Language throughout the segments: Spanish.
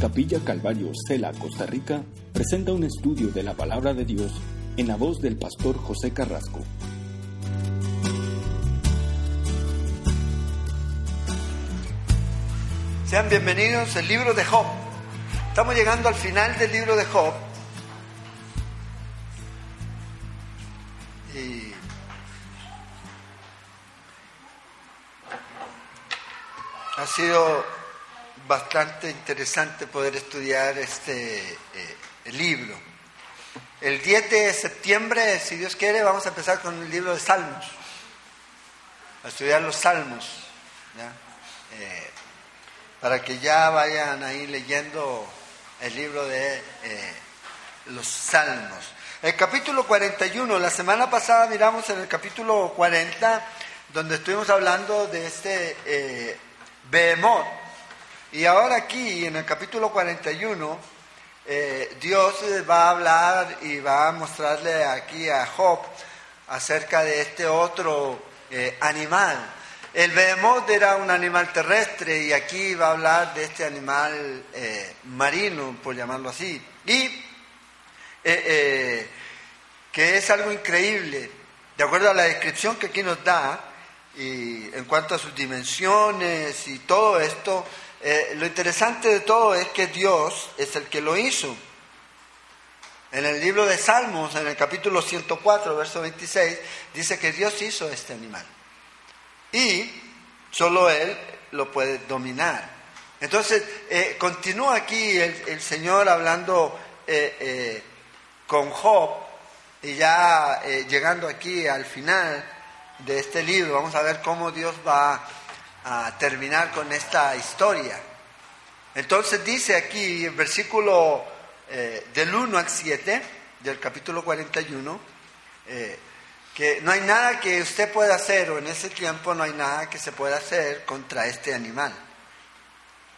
Capilla Calvario, Cela, Costa Rica, presenta un estudio de la palabra de Dios en la voz del pastor José Carrasco. Sean bienvenidos al libro de Job. Estamos llegando al final del libro de Job. Y ha sido bastante interesante poder estudiar este eh, libro. El 10 de septiembre, si Dios quiere, vamos a empezar con el libro de Salmos, a estudiar los Salmos, eh, para que ya vayan ahí leyendo el libro de eh, los Salmos. El capítulo 41, la semana pasada miramos en el capítulo 40, donde estuvimos hablando de este eh, Behemoth, y ahora aquí, en el capítulo 41, eh, Dios va a hablar y va a mostrarle aquí a Job acerca de este otro eh, animal. El behemoth era un animal terrestre y aquí va a hablar de este animal eh, marino, por llamarlo así. Y que es algo increíble, de acuerdo a la descripción que aquí nos da, y en cuanto a sus dimensiones y todo esto, eh, lo interesante de todo es que Dios es el que lo hizo. En el libro de Salmos, en el capítulo 104, verso 26, dice que Dios hizo este animal. Y solo Él lo puede dominar. Entonces, eh, continúa aquí el, Señor hablando eh, con Job y ya llegando aquí al final de este libro, vamos a ver cómo Dios va a terminar con esta historia. Entonces dice aquí, el versículo eh, del 1 al 7 del capítulo 41, eh, que no hay nada que usted pueda hacer, o en ese tiempo no hay nada que se pueda hacer contra este animal,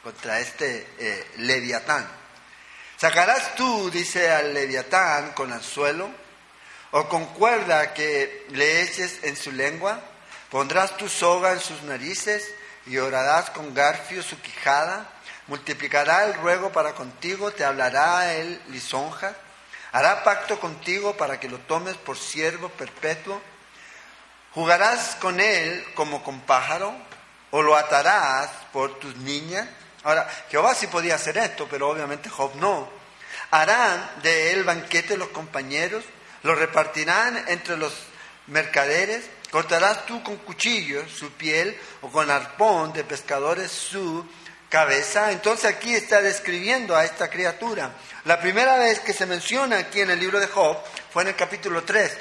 contra este eh, leviatán. ¿Sacarás tú, dice al leviatán, con anzuelo, o con cuerda que le eches en su lengua? ¿Pondrás tu soga en sus narices? Y orarás con garfio su quijada, multiplicará el ruego para contigo, te hablará él lisonja, hará pacto contigo para que lo tomes por siervo perpetuo, jugarás con él como con pájaro, o lo atarás por tus niñas. Ahora, Jehová sí podía hacer esto, pero obviamente Job no. Harán de él banquete los compañeros, lo repartirán entre los mercaderes, Cortarás tú con cuchillo su piel o con arpón de pescadores su cabeza. Entonces aquí está describiendo a esta criatura. La primera vez que se menciona aquí en el libro de Job fue en el capítulo 3,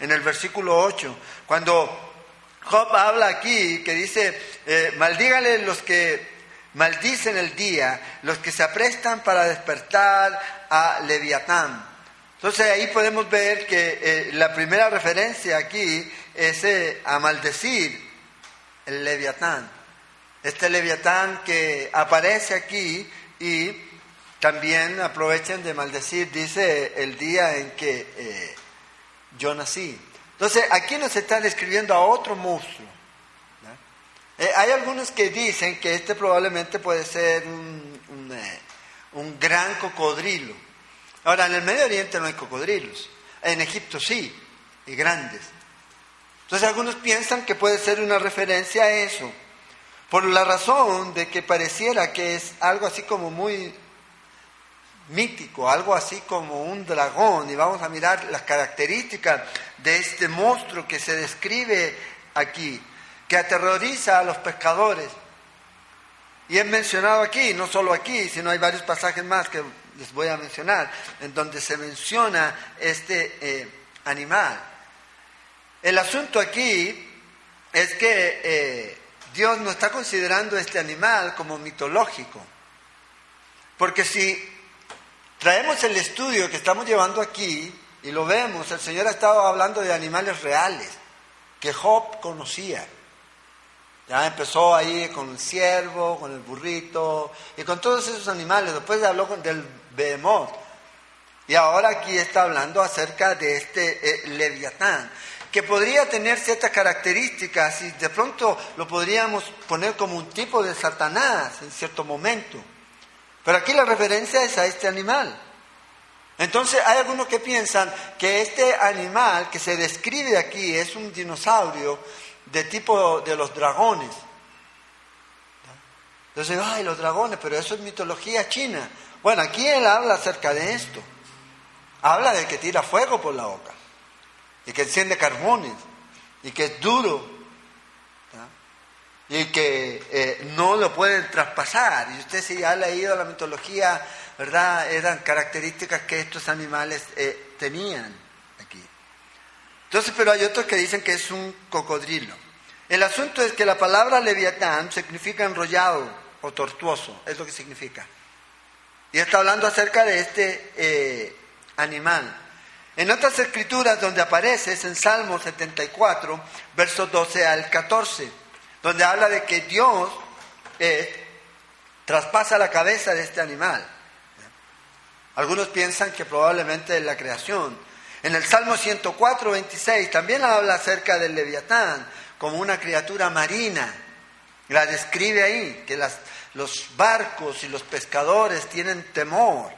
en el versículo 8, cuando Job habla aquí que dice, eh, maldígale los que maldicen el día, los que se aprestan para despertar a Leviatán. Entonces ahí podemos ver que eh, la primera referencia aquí es eh, a maldecir el leviatán. Este leviatán que aparece aquí y también aprovechan de maldecir, dice el día en que eh, yo nací. Entonces aquí nos está describiendo a otro monstruo. hay algunos que dicen que este probablemente puede ser un gran cocodrilo Ahora, en el Medio Oriente no hay cocodrilos. En Egipto sí, y grandes. Entonces algunos piensan que puede ser una referencia a eso, por la razón de que pareciera que es algo así como muy mítico, algo así como un dragón, y vamos a mirar las características de este monstruo que se describe aquí, que aterroriza a los pescadores. Y es mencionado aquí, no solo aquí, sino hay varios pasajes más que les voy a mencionar, en donde se menciona este eh, animal. El asunto aquí es que eh, Dios no está considerando este animal como mitológico, porque si traemos el estudio que estamos llevando aquí y lo vemos, el Señor ha estado hablando de animales reales que Job conocía. Ya empezó ahí con el ciervo, con el burrito y con todos esos animales. Después habló del Behemoth. Y ahora aquí está hablando acerca de este eh, leviatán, que podría tener ciertas características y de pronto lo podríamos poner como un tipo de Satanás en cierto momento. Pero aquí la referencia es a este animal. Entonces hay algunos que piensan que este animal que se describe aquí es un dinosaurio de tipo de los dragones. Entonces, ay, los dragones, pero eso es mitología china. Bueno, aquí él habla acerca de esto. Habla de que tira fuego por la boca y que enciende carbones y que es duro y que eh, no lo pueden traspasar. Y usted si ha leído la mitología, ¿verdad? Eran características que estos animales eh, tenían aquí. Entonces, pero hay otros que dicen que es un cocodrilo. El asunto es que la palabra leviatán significa enrollado o tortuoso, es lo que significa. Y está hablando acerca de este eh, animal. En otras escrituras donde aparece es en Salmo 74, versos 12 al 14, donde habla de que Dios eh, traspasa la cabeza de este animal. Algunos piensan que probablemente es la creación. En el Salmo 104, 26 también habla acerca del leviatán como una criatura marina. La describe ahí, que los barcos y los pescadores tienen temor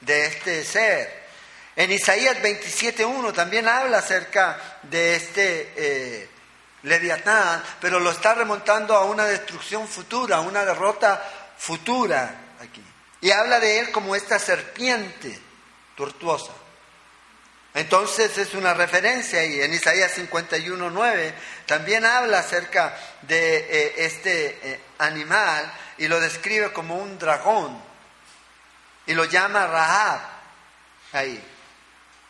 de este ser. En Isaías 27.1 también habla acerca de este eh, Leviatán, pero lo está remontando a una destrucción futura, a una derrota futura aquí. Y habla de él como esta serpiente tortuosa. Entonces es una referencia y en Isaías 51.9 también habla acerca de eh, este eh, animal y lo describe como un dragón y lo llama Rahab ahí.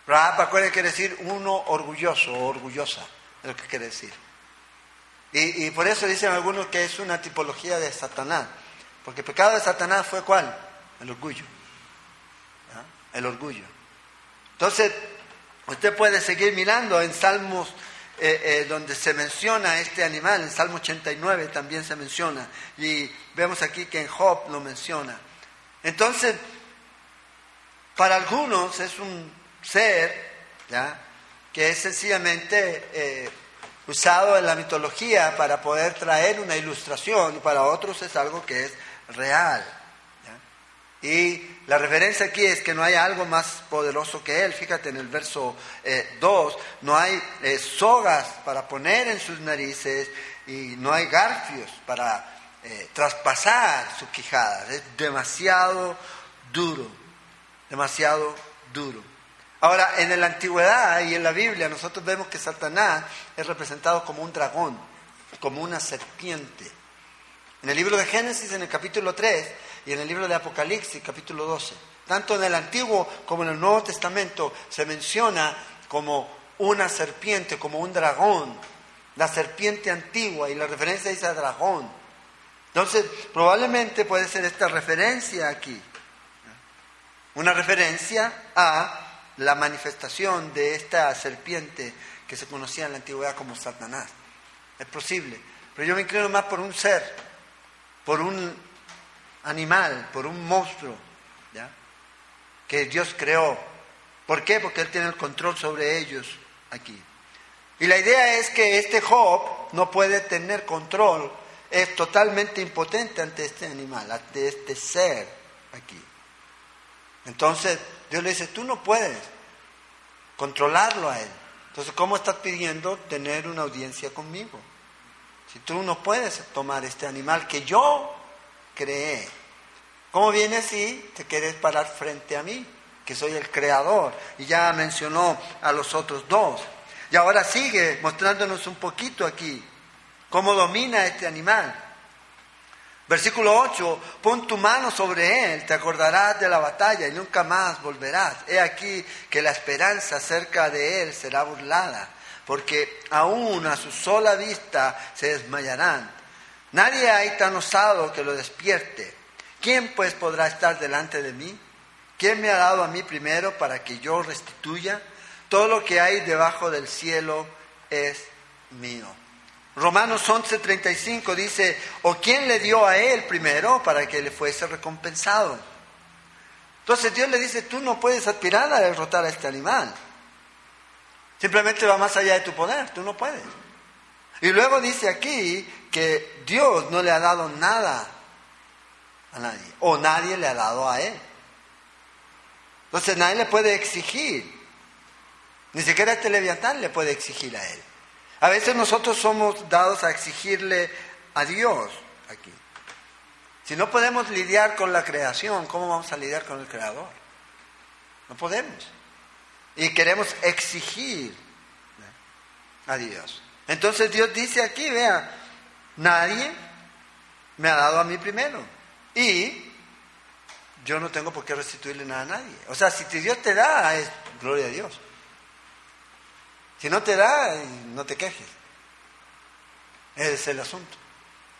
Rahab, acuérdense, quiere decir uno orgulloso o orgullosa, es lo que quiere decir. Y, por eso dicen algunos que es una tipología de Satanás, porque el pecado de Satanás fue cuál? El orgullo. El orgullo. Entonces, usted puede seguir mirando en Salmos eh, eh, donde se menciona este animal, en Salmo 89 también se menciona, y vemos aquí que en Job lo menciona. Entonces, para algunos es un ser, ¿ya? que es sencillamente eh, usado en la mitología para poder traer una ilustración, y para otros es algo que es real. Y la referencia aquí es que no hay algo más poderoso que él. Fíjate en el verso 2, eh, no hay eh, sogas para poner en sus narices y no hay garfios para traspasar sus quijadas. Es demasiado duro, demasiado duro. Ahora, en la antigüedad y en la Biblia nosotros vemos que Satanás es representado como un dragón, como una serpiente. En el libro de Génesis, en el capítulo 3, y en el libro de Apocalipsis, capítulo 12. Tanto en el Antiguo como en el Nuevo Testamento se menciona como una serpiente, como un dragón, la serpiente antigua, y la referencia dice a dragón. Entonces, probablemente puede ser esta referencia aquí. Una referencia a la manifestación de esta serpiente que se conocía en la antigüedad como Satanás. Es posible. Pero yo me inclino más por un ser, por un animal, por un monstruo, ¿ya? que Dios creó. ¿Por qué? Porque Él tiene el control sobre ellos aquí. Y la idea es que este Job no puede tener control, es totalmente impotente ante este animal, ante este ser aquí. Entonces, Dios le dice, tú no puedes controlarlo a él. Entonces, ¿cómo estás pidiendo tener una audiencia conmigo? Si tú no puedes tomar este animal que yo creé, ¿cómo vienes si te quieres parar frente a mí, que soy el creador? Y ya mencionó a los otros dos. Y ahora sigue mostrándonos un poquito aquí cómo domina este animal. Versículo 8, pon tu mano sobre él, te acordarás de la batalla y nunca más volverás. He aquí que la esperanza cerca de él será burlada, porque aún a su sola vista se desmayarán. Nadie hay tan osado que lo despierte. ¿Quién pues podrá estar delante de mí? ¿Quién me ha dado a mí primero para que yo restituya? Todo lo que hay debajo del cielo es mío. Romanos 11:35 dice, ¿o quién le dio a él primero para que le fuese recompensado? Entonces Dios le dice, tú no puedes aspirar a derrotar a este animal. Simplemente va más allá de tu poder, tú no puedes. Y luego dice aquí que Dios no le ha dado nada a nadie, o nadie le ha dado a él. Entonces nadie le puede exigir, ni siquiera este leviatán le puede exigir a él. A veces nosotros somos dados a exigirle a Dios aquí. Si no podemos lidiar con la creación, ¿cómo vamos a lidiar con el Creador? No podemos. Y queremos exigir a Dios. Entonces Dios dice aquí, vea, nadie me ha dado a mí primero. Y yo no tengo por qué restituirle nada a nadie. O sea, si Dios te da, es gloria a Dios. Si no te da, no te quejes. Ese es el asunto.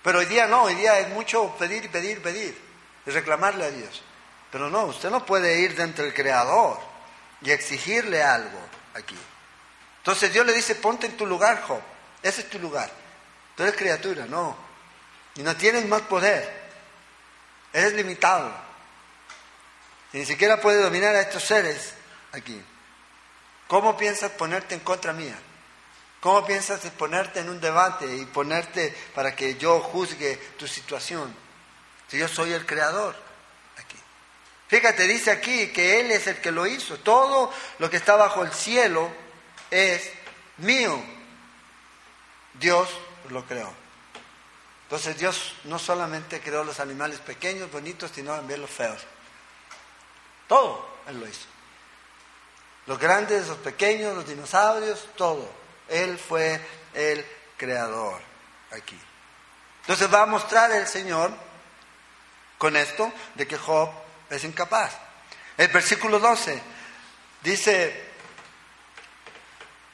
Pero hoy día no, hoy día es mucho pedir, pedir, pedir y reclamarle a Dios. Pero no, usted no puede ir dentro del Creador y exigirle algo aquí. Entonces Dios le dice, ponte en tu lugar, Job. Ese es tu lugar. Tú eres criatura, no. Y no tienes más poder. Eres limitado. Y ni siquiera puedes dominar a estos seres aquí. ¿Cómo piensas ponerte en contra mía? ¿Cómo piensas ponerte en un debate y ponerte para que yo juzgue tu situación? Si yo soy el creador aquí. Fíjate, dice aquí que Él es el que lo hizo. Todo lo que está bajo el cielo es mío. Dios lo creó. Entonces Dios no solamente creó los animales pequeños, bonitos, sino también los feos. Todo Él lo hizo. Los grandes, los pequeños, los dinosaurios, todo. Él fue el creador aquí. Entonces va a mostrar el Señor con esto de que Job es incapaz. El versículo 12 dice,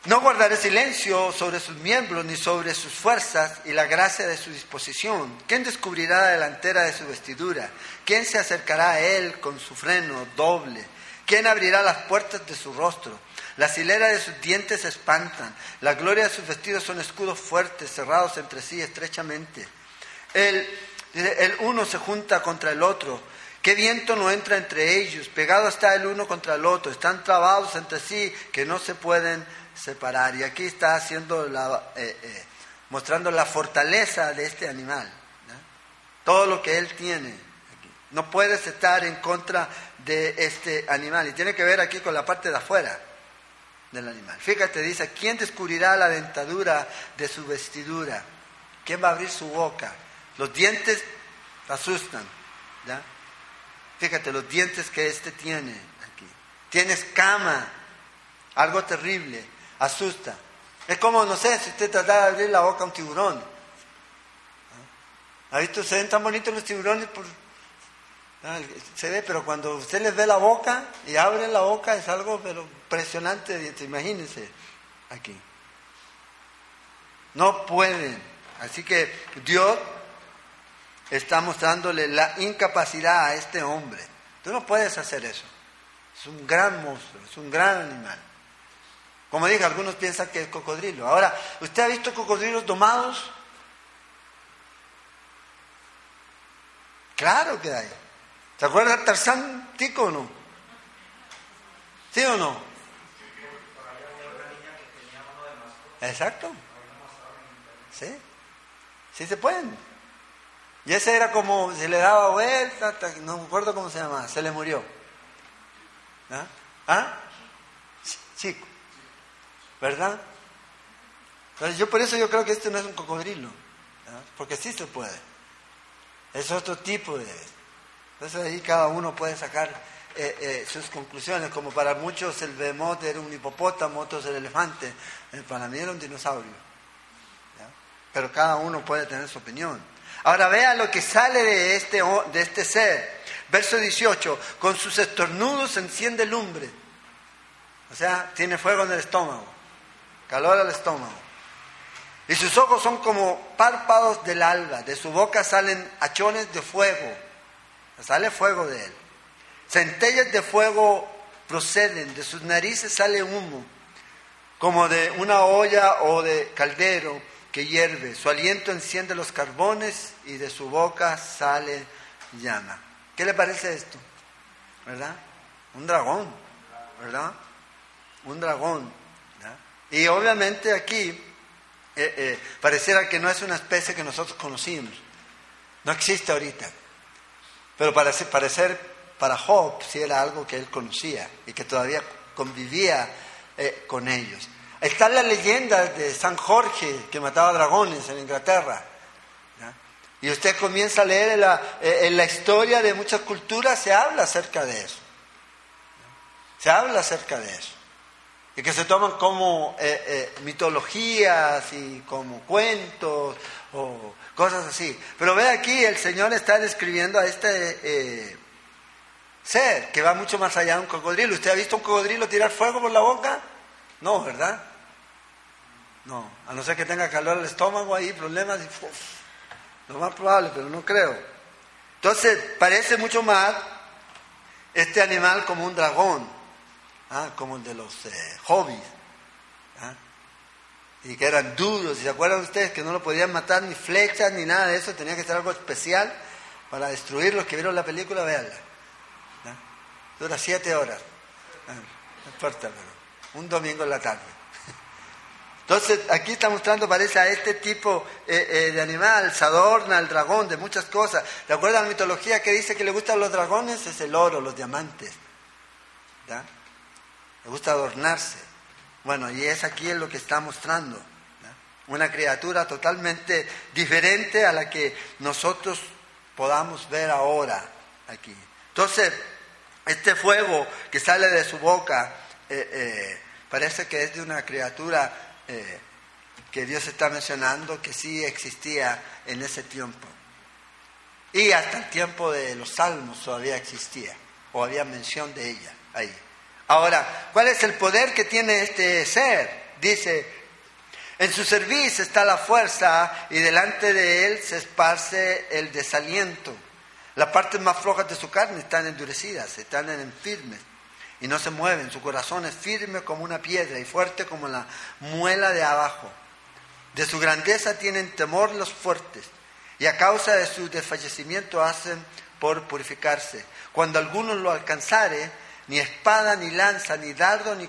no guardaré silencio sobre sus miembros ni sobre sus fuerzas y la gracia de su disposición. ¿Quién descubrirá la delantera de su vestidura? ¿Quién se acercará a él con su freno doble? ¿Quién abrirá las puertas de su rostro? Las hileras de sus dientes se espantan. La gloria de sus vestidos son escudos fuertes, cerrados entre sí estrechamente. El, uno se junta contra el otro. ¿Qué viento no entra entre ellos? Pegado está el uno contra el otro. Están trabados entre sí que no se pueden separar. Y aquí está haciendo la, eh, eh, mostrando la fortaleza de este animal. Todo lo que él tiene. No puedes estar en contra de este animal. Y tiene que ver aquí con la parte de afuera del animal. Fíjate, dice, ¿quién descubrirá la dentadura de su vestidura? ¿Quién va a abrir su boca? Los dientes asustan. Fíjate, los dientes que este tiene aquí. Tiene escama, algo terrible, asusta. Es como, no sé, si usted trata de abrir la boca a un tiburón. ¿Ha visto? Se ven tan bonitos los tiburones por, Ah, se ve, pero cuando usted les ve la boca y abre la boca es algo pero impresionante, imagínense aquí. No pueden. Así que Dios está mostrándole la incapacidad a este hombre. Tú no puedes hacer eso. Es un gran monstruo, es un gran animal. Como dije, algunos piensan que es cocodrilo. Ahora, ¿usted ha visto cocodrilos domados? Claro que hay. ¿Se acuerda de Tarzán Tico o no? ¿Sí o no? Exacto. Sí. Sí se pueden. Y ese era como, se le daba vuelta, no me acuerdo cómo se llama, se le murió. ¿Ah? ¿Ah? Chico. ¿Verdad? Entonces yo por eso yo creo que este no es un cocodrilo. Porque sí se puede. Es otro tipo de... Entonces ahí cada uno puede sacar eh, eh, sus conclusiones, como para muchos el behemoth era un hipopótamo, otros el elefante, eh, para mí era un dinosaurio. Pero cada uno puede tener su opinión. Ahora vea lo que sale de este, de este ser. Verso 18, con sus estornudos enciende lumbre. O sea, tiene fuego en el estómago, calor al estómago. Y sus ojos son como párpados del alba, de su boca salen hachones de fuego sale fuego de él. Centellas de fuego proceden, de sus narices sale humo, como de una olla o de caldero que hierve. Su aliento enciende los carbones y de su boca sale llama. ¿Qué le parece esto? ¿Verdad? Un dragón, ¿verdad? Un dragón. Y obviamente aquí eh, eh, pareciera que no es una especie que nosotros conocimos. No existe ahorita. Pero parece, parecer para Job sí era algo que él conocía y que todavía convivía eh, con ellos. Está la leyenda de San Jorge que mataba dragones en Inglaterra. Y usted comienza a leer la, en la, historia de muchas culturas, se habla acerca de eso. Se habla acerca de eso. Y que se toman como eh, mitologías y como cuentos o cosas así. Pero ve aquí, el Señor está describiendo a este ser que va mucho más allá de un cocodrilo. ¿Usted ha visto un cocodrilo tirar fuego por la boca? No, ¿verdad? No, a no ser que tenga calor el estómago ahí, problemas, lo más probable, pero no creo. Entonces, parece mucho más este animal como un dragón, ¿ah? como el de los eh, hobbies, ¿ah? y que eran duros, y se acuerdan ustedes que no lo podían matar ni flechas ni nada de eso, tenía que ser algo especial para destruir los que vieron la película, veanla. ¿ah? Dura siete horas, no importa, pero un domingo en la tarde. Entonces, aquí está mostrando, parece, a este tipo eh, eh, de animal, se adorna el dragón de muchas cosas. ¿De acuerdo a la mitología que dice que le gustan los dragones? Es el oro, los diamantes. Le gusta adornarse. Bueno, y es aquí lo que está mostrando. Una criatura totalmente diferente a la que nosotros podamos ver ahora aquí. Entonces, este fuego que sale de su boca, eh, eh, parece que es de una criatura eh, que Dios está mencionando que sí existía en ese tiempo. Y hasta el tiempo de los salmos todavía existía, o había mención de ella ahí. Ahora, ¿cuál es el poder que tiene este ser? Dice, en su servicio está la fuerza y delante de él se esparce el desaliento. Las partes más flojas de su carne están endurecidas, están en firmes y no se mueven. Su corazón es firme como una piedra y fuerte como la muela de abajo. De su grandeza tienen temor los fuertes y a causa de su desfallecimiento hacen por purificarse. Cuando alguno lo alcanzare, ni espada, ni lanza, ni dardo, ni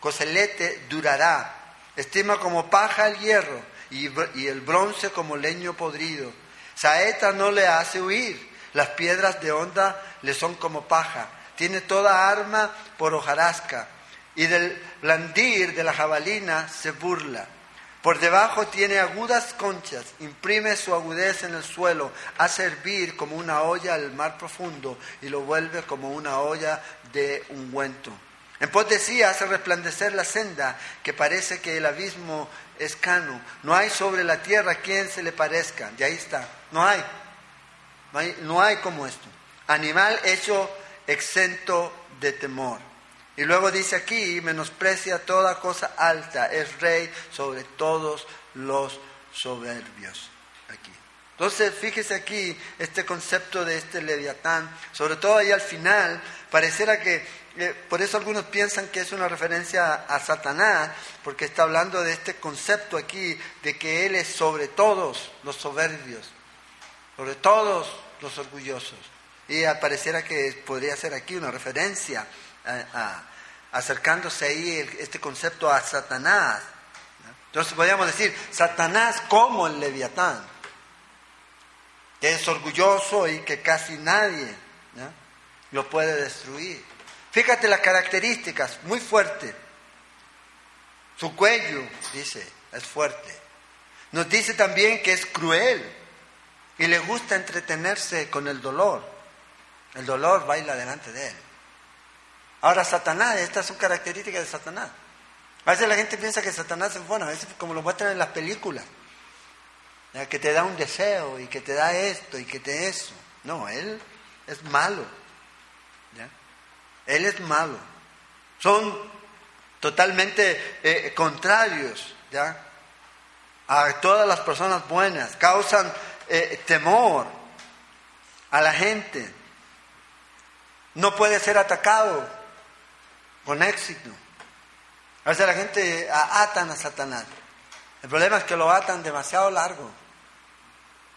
coselete durará. Estima como paja el hierro y, el bronce como leño podrido. Saeta no le hace huir, las piedras de onda le son como paja tiene toda arma por hojarasca, y del blandir de la jabalina se burla. Por debajo tiene agudas conchas, imprime su agudez en el suelo, hace hervir como una olla al mar profundo y lo vuelve como una olla de ungüento. En pos hace resplandecer la senda, que parece que el abismo es cano. No hay sobre la tierra quien se le parezca. Y ahí está. No hay. No hay, no hay como esto. Animal hecho exento de temor. Y luego dice aquí, menosprecia toda cosa alta, es rey sobre todos los soberbios. Aquí. Entonces, fíjese aquí este concepto de este leviatán, sobre todo ahí al final, pareciera que, eh, por eso algunos piensan que es una referencia a Satanás, porque está hablando de este concepto aquí, de que Él es sobre todos los soberbios, sobre todos los orgullosos. Y pareciera que podría ser aquí una referencia acercándose ahí este concepto a Satanás. Entonces podríamos decir, Satanás como el leviatán, que es orgulloso y que casi nadie lo puede destruir. Fíjate las características, muy fuerte. Su cuello, dice, es fuerte. Nos dice también que es cruel y le gusta entretenerse con el dolor. El dolor baila delante de él. Ahora, Satanás, estas son características de Satanás. A veces la gente piensa que Satanás es bueno, a veces como lo muestran en las películas, que te da un deseo y que te da esto y que te eso. No, él es malo. Él es malo. Son totalmente eh, contrarios ¿ya? a todas las personas buenas, causan eh, temor a la gente no puede ser atacado con éxito. A veces la gente atan a Satanás. El problema es que lo atan demasiado largo,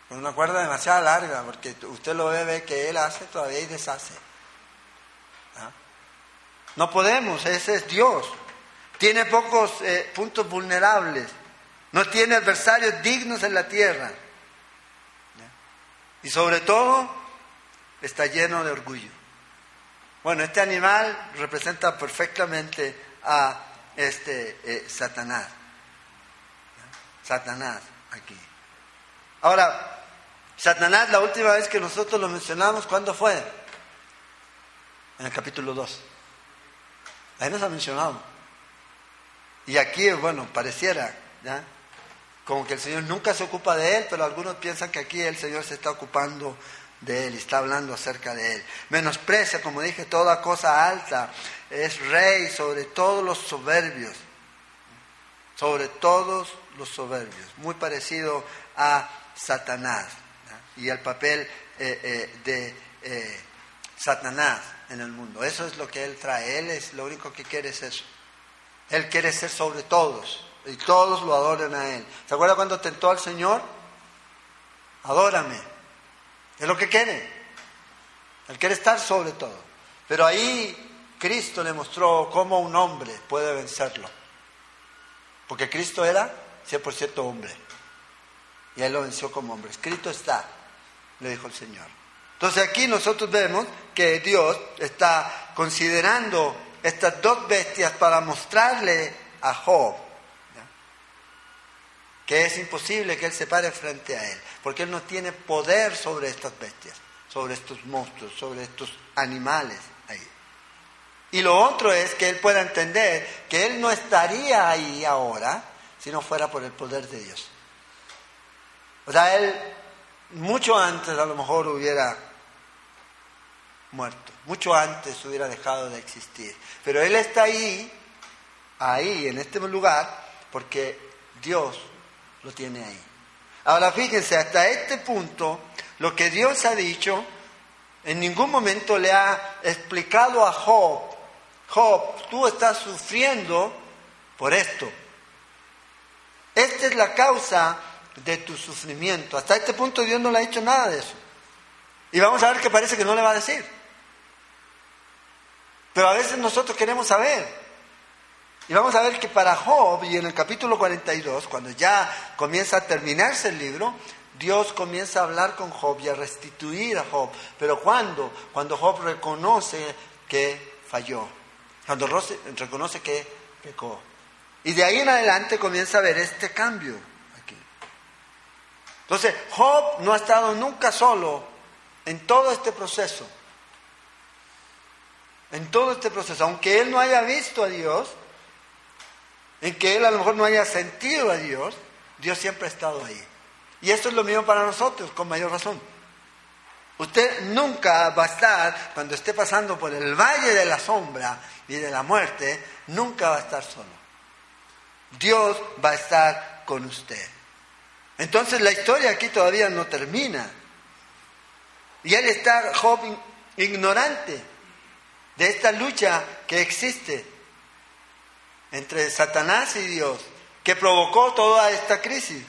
con una cuerda demasiado larga, porque usted lo ve, ve que él hace todavía y deshace. ¿Ah? No podemos, ese es Dios. Tiene pocos eh, puntos vulnerables. No tiene adversarios dignos en la tierra. Y sobre todo, está lleno de orgullo. Bueno, este animal representa perfectamente a este eh, Satanás. Satanás aquí. Ahora, Satanás, la última vez que nosotros lo mencionamos, ¿cuándo fue? En el capítulo 2. Ahí nos ha mencionado. Y aquí, bueno, pareciera, ¿ya? Como que el Señor nunca se ocupa de él, pero algunos piensan que aquí el Señor se está ocupando de él está hablando acerca de él. Menosprecia, como dije, toda cosa alta. Es rey sobre todos los soberbios. Sobre todos los soberbios. Muy parecido a Satanás y el papel eh, eh, de eh, Satanás en el mundo. Eso es lo que él trae. Él es lo único que quiere es eso. Él quiere ser sobre todos y todos lo adoran a él. ¿Se acuerda cuando tentó al Señor? Adórame. Es lo que quiere. Él quiere estar sobre todo. Pero ahí Cristo le mostró cómo un hombre puede vencerlo. Porque Cristo era 100% hombre. Y él lo venció como hombre. Escrito está, le dijo el Señor. Entonces aquí nosotros vemos que Dios está considerando estas dos bestias para mostrarle a Job que es imposible que él se pare frente a él, porque él no tiene poder sobre estas bestias, sobre estos monstruos, sobre estos animales ahí. Y lo otro es que él pueda entender que él no estaría ahí ahora si no fuera por el poder de Dios. O sea, él mucho antes a lo mejor hubiera muerto, mucho antes hubiera dejado de existir. Pero él está ahí, ahí, en este lugar, porque Dios lo tiene ahí. Ahora fíjense, hasta este punto, lo que Dios ha dicho, en ningún momento le ha explicado a Job, Job, tú estás sufriendo por esto. Esta es la causa de tu sufrimiento. Hasta este punto Dios no le ha dicho nada de eso. Y vamos a ver que parece que no le va a decir. Pero a veces nosotros queremos saber. Y vamos a ver que para Job, y en el capítulo 42, cuando ya comienza a terminarse el libro, Dios comienza a hablar con Job y a restituir a Job. Pero ¿cuándo? Cuando Job reconoce que falló. Cuando reconoce que pecó. Y de ahí en adelante comienza a ver este cambio. Entonces, Job no ha estado nunca solo en todo este proceso. En todo este proceso, aunque él no haya visto a Dios, en que él a lo mejor no haya sentido a Dios, Dios siempre ha estado ahí. Y esto es lo mismo para nosotros, con mayor razón. Usted nunca va a estar, cuando esté pasando por el valle de la sombra y de la muerte, nunca va a estar solo. Dios va a estar con usted. Entonces la historia aquí todavía no termina. Y él está, Job, ignorante de esta lucha que existe entre Satanás y Dios, que provocó toda esta crisis,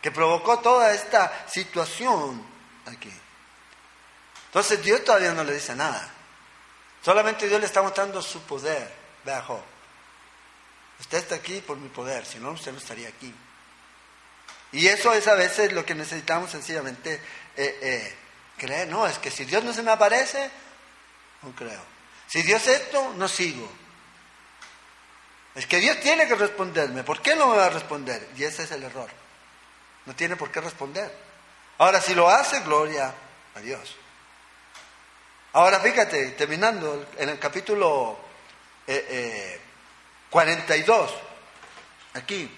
que provocó toda esta situación aquí. Entonces Dios todavía no le dice nada. Solamente Dios le está mostrando su poder. Vea Job. Usted está aquí por mi poder, si no, usted no estaría aquí. Y eso es a veces lo que necesitamos sencillamente eh, eh, creer. No, es que si Dios no se me aparece, no creo. Si Dios esto, no sigo. Es que Dios tiene que responderme. ¿Por qué no me va a responder? Y ese es el error. No tiene por qué responder. Ahora, si lo hace, gloria a Dios. Ahora, fíjate, terminando en el capítulo eh, 42. Aquí.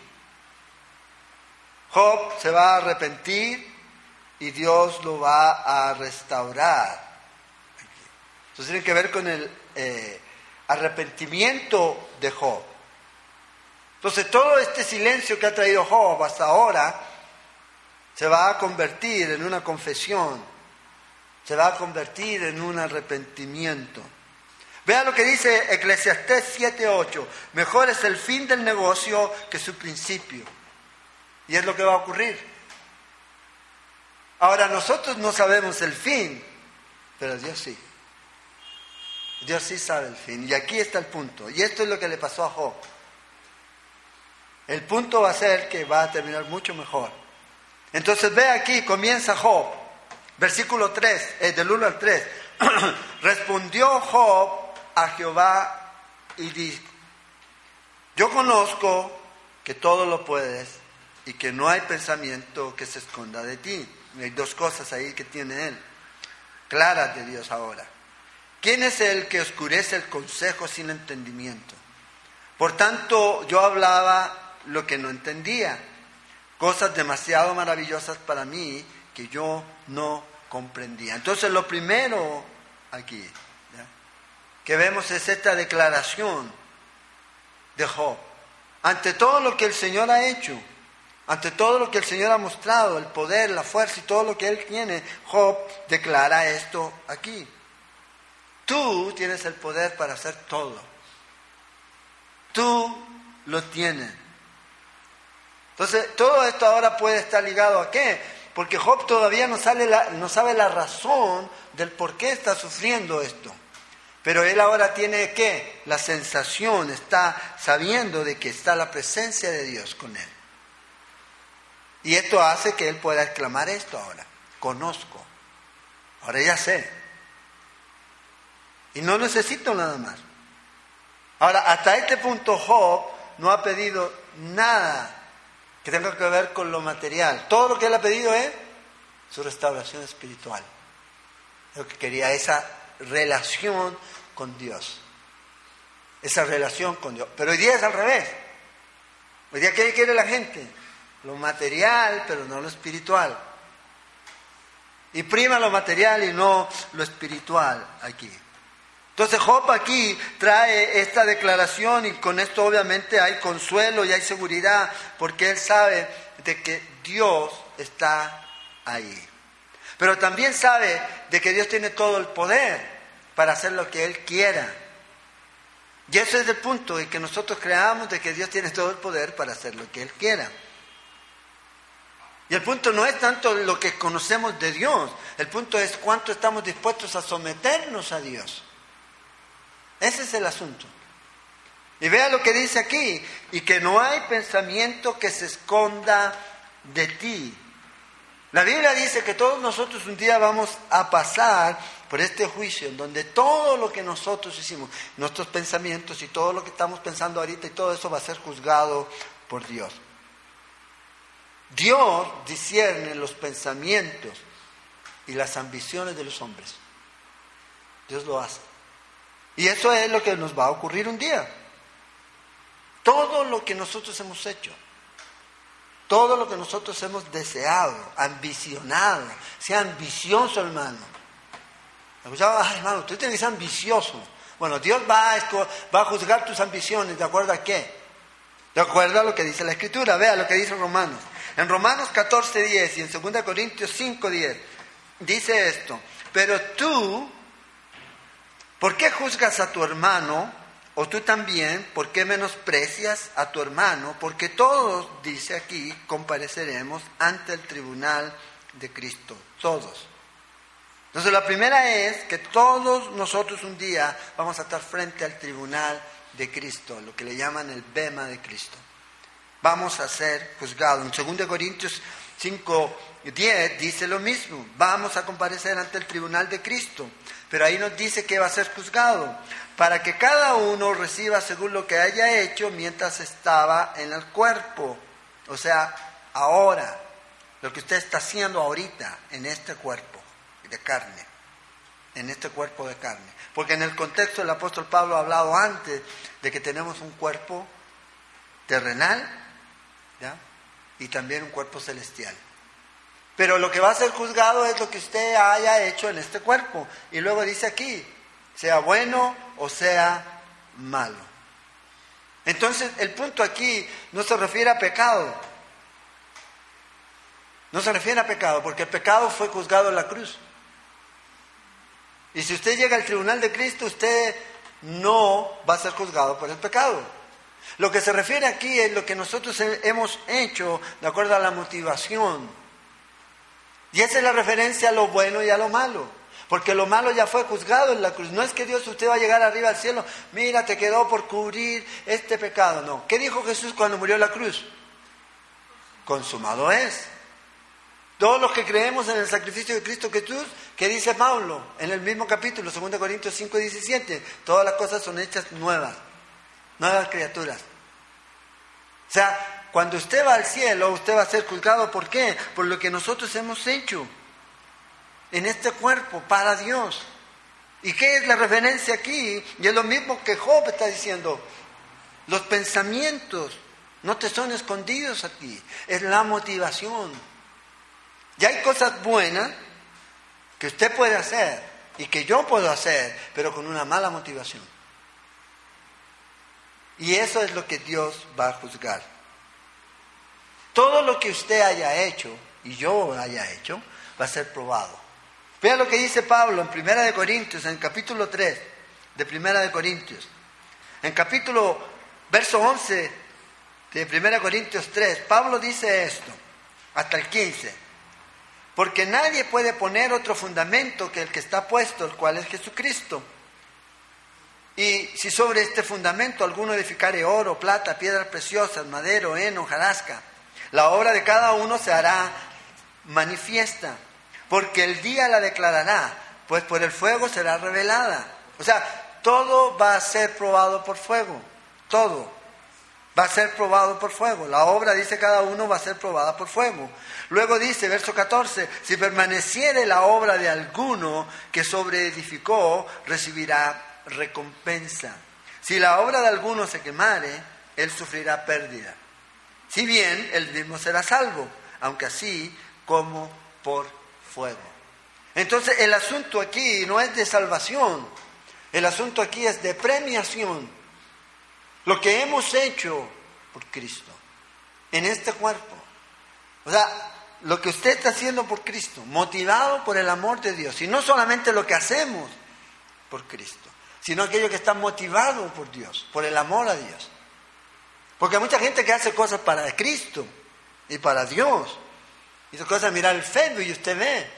Job se va a arrepentir y Dios lo va a restaurar. Entonces tiene que ver con el eh, arrepentimiento de Job. Entonces todo este silencio que ha traído Job hasta ahora se va a convertir en una confesión, se va a convertir en un arrepentimiento. Vea lo que dice Eclesiastés 7:8. Mejor es el fin del negocio que su principio. Y es lo que va a ocurrir. Ahora nosotros no sabemos el fin, pero Dios sí. Dios sí sabe el fin. Y aquí está el punto. Y esto es lo que le pasó a Job. El punto va a ser que va a terminar mucho mejor. Entonces ve aquí, comienza Job Versículo 3, es del 1 al 3. Respondió Job a Jehová y dijo, yo conozco que todo lo puedes y que no hay pensamiento que se esconda de ti. Hay dos cosas ahí que tiene él, claras de Dios ahora. ¿Quién es el que oscurece el consejo sin entendimiento? Por tanto, yo hablaba lo que no entendía, cosas demasiado maravillosas para mí que yo no comprendía. Entonces, lo primero aquí que vemos es esta declaración de Job. Ante todo lo que el Señor ha hecho, ante todo lo que el Señor ha mostrado, el poder, la fuerza y todo lo que Él tiene, Job declara esto aquí. Tú tienes el poder para hacer todo. Tú lo tienes. Entonces, todo esto ahora puede estar ligado a qué? Porque Job todavía no, sale no sabe la razón del por qué está sufriendo esto. Pero él ahora tiene qué? La sensación, está sabiendo de que está la presencia de Dios con él. Y esto hace que él pueda exclamar esto ahora. Conozco. Ahora ya sé. Y no necesito nada más. Ahora, hasta este punto Job no ha pedido nada que tenga que ver con lo material. Todo lo que él ha pedido es su restauración espiritual. Lo que quería, esa relación con Dios. Esa relación con Dios. Pero hoy día es al revés. Hoy día, ¿qué quiere la gente? Lo material, pero no lo espiritual. Y prima lo material y no lo espiritual aquí. Entonces Job aquí trae esta declaración y con esto obviamente hay consuelo y hay seguridad porque él sabe de que Dios está ahí. Pero también sabe de que Dios tiene todo el poder para hacer lo que Él quiera. Y ese es el punto, en que nosotros creamos de que Dios tiene todo el poder para hacer lo que Él quiera. Y el punto no es tanto lo que conocemos de Dios, el punto es cuánto estamos dispuestos a someternos a Dios. Ese es el asunto. Y vea lo que dice aquí, y que no hay pensamiento que se esconda de ti. La Biblia dice que todos nosotros un día vamos a pasar por este juicio en donde todo lo que nosotros hicimos, nuestros pensamientos y todo lo que estamos pensando ahorita y todo eso va a ser juzgado por Dios. Dios discierne los pensamientos y las ambiciones de los hombres. Dios lo hace. Y eso es lo que nos va a ocurrir un día. Todo lo que nosotros hemos hecho, todo lo que nosotros hemos deseado, ambicionado, sea ambicioso hermano, Escuchaba, ay hermano, tú tienes que ser ambicioso. Bueno, Dios va a, a juzgar tus ambiciones, ¿de acuerdo a qué? De acuerdo a lo que dice la Escritura, vea lo que dice Romanos. En Romanos 14, 10 y en 2 Corintios 5, 10 dice esto, pero tú, ¿por qué juzgas a tu hermano? O tú también, ¿por qué menosprecias a tu hermano? Porque todos, dice aquí, compareceremos ante el tribunal de Cristo, todos. Entonces la primera es que todos nosotros un día vamos a estar frente al tribunal de Cristo, lo que le llaman el bema de Cristo. Vamos a ser juzgados. En 2 Corintios 5, 10 dice lo mismo. Vamos a comparecer ante el tribunal de Cristo. Pero ahí nos dice que va a ser juzgado. Para que cada uno reciba según lo que haya hecho mientras estaba en el cuerpo. O sea, ahora. Lo que usted está haciendo ahorita en este cuerpo de carne, en este cuerpo de carne. Porque en el contexto el apóstol Pablo ha hablado antes de que tenemos un cuerpo terrenal y también un cuerpo celestial. Pero lo que va a ser juzgado es lo que usted haya hecho en este cuerpo. Y luego dice aquí, sea bueno o sea malo. Entonces el punto aquí no se refiere a pecado. No se refiere a pecado, porque el pecado fue juzgado en la cruz. Y si usted llega al tribunal de Cristo, usted no va a ser juzgado por el pecado. Lo que se refiere aquí es lo que nosotros hemos hecho de acuerdo a la motivación. Y esa es la referencia a lo bueno y a lo malo. Porque lo malo ya fue juzgado en la cruz. No es que Dios usted va a llegar arriba al cielo, mira, te quedó por cubrir este pecado. No. ¿Qué dijo Jesús cuando murió en la cruz? Consumado es. Todos los que creemos en el sacrificio de Cristo Jesús, ¿qué dice Pablo en el mismo capítulo, 2 Corintios 5 y 17? Todas las cosas son hechas nuevas, nuevas criaturas. O sea, cuando usted va al cielo, usted va a ser juzgado. ¿Por qué? Por lo que nosotros hemos hecho en este cuerpo para Dios. ¿Y qué es la referencia aquí? Y es lo mismo que Job está diciendo. Los pensamientos no te son escondidos aquí. Es la motivación. Y hay cosas buenas que usted puede hacer y que yo puedo hacer, pero con una mala motivación. Y eso es lo que Dios va a juzgar. Todo lo que usted haya hecho y yo haya hecho va a ser probado. Vean lo que dice Pablo en Primera de Corintios, en capítulo 3 de Primera de Corintios. En capítulo, verso 11 de Primera Corintios 3, Pablo dice esto, hasta el 15. Porque nadie puede poner otro fundamento que el que está puesto, el cual es Jesucristo. Y si sobre este fundamento alguno edificare oro, plata, piedras preciosas, madero, heno, jarasca, la obra de cada uno se hará manifiesta, porque el día la declarará, pues por el fuego será revelada. O sea, todo va a ser probado por fuego, todo va a ser probado por fuego. La obra, dice cada uno, va a ser probada por fuego. Luego dice, verso 14, si permaneciere la obra de alguno que sobreedificó, recibirá recompensa. Si la obra de alguno se quemare, él sufrirá pérdida si bien él mismo será salvo, aunque así como por fuego. Entonces el asunto aquí no es de salvación, el asunto aquí es de premiación. Lo que hemos hecho por Cristo, en este cuerpo. O sea, lo que usted está haciendo por Cristo, motivado por el amor de Dios, y no solamente lo que hacemos por Cristo, sino aquello que está motivado por Dios, por el amor a Dios. Porque hay mucha gente que hace cosas para Cristo y para Dios. Hizo cosas, mirar el Facebook y usted ve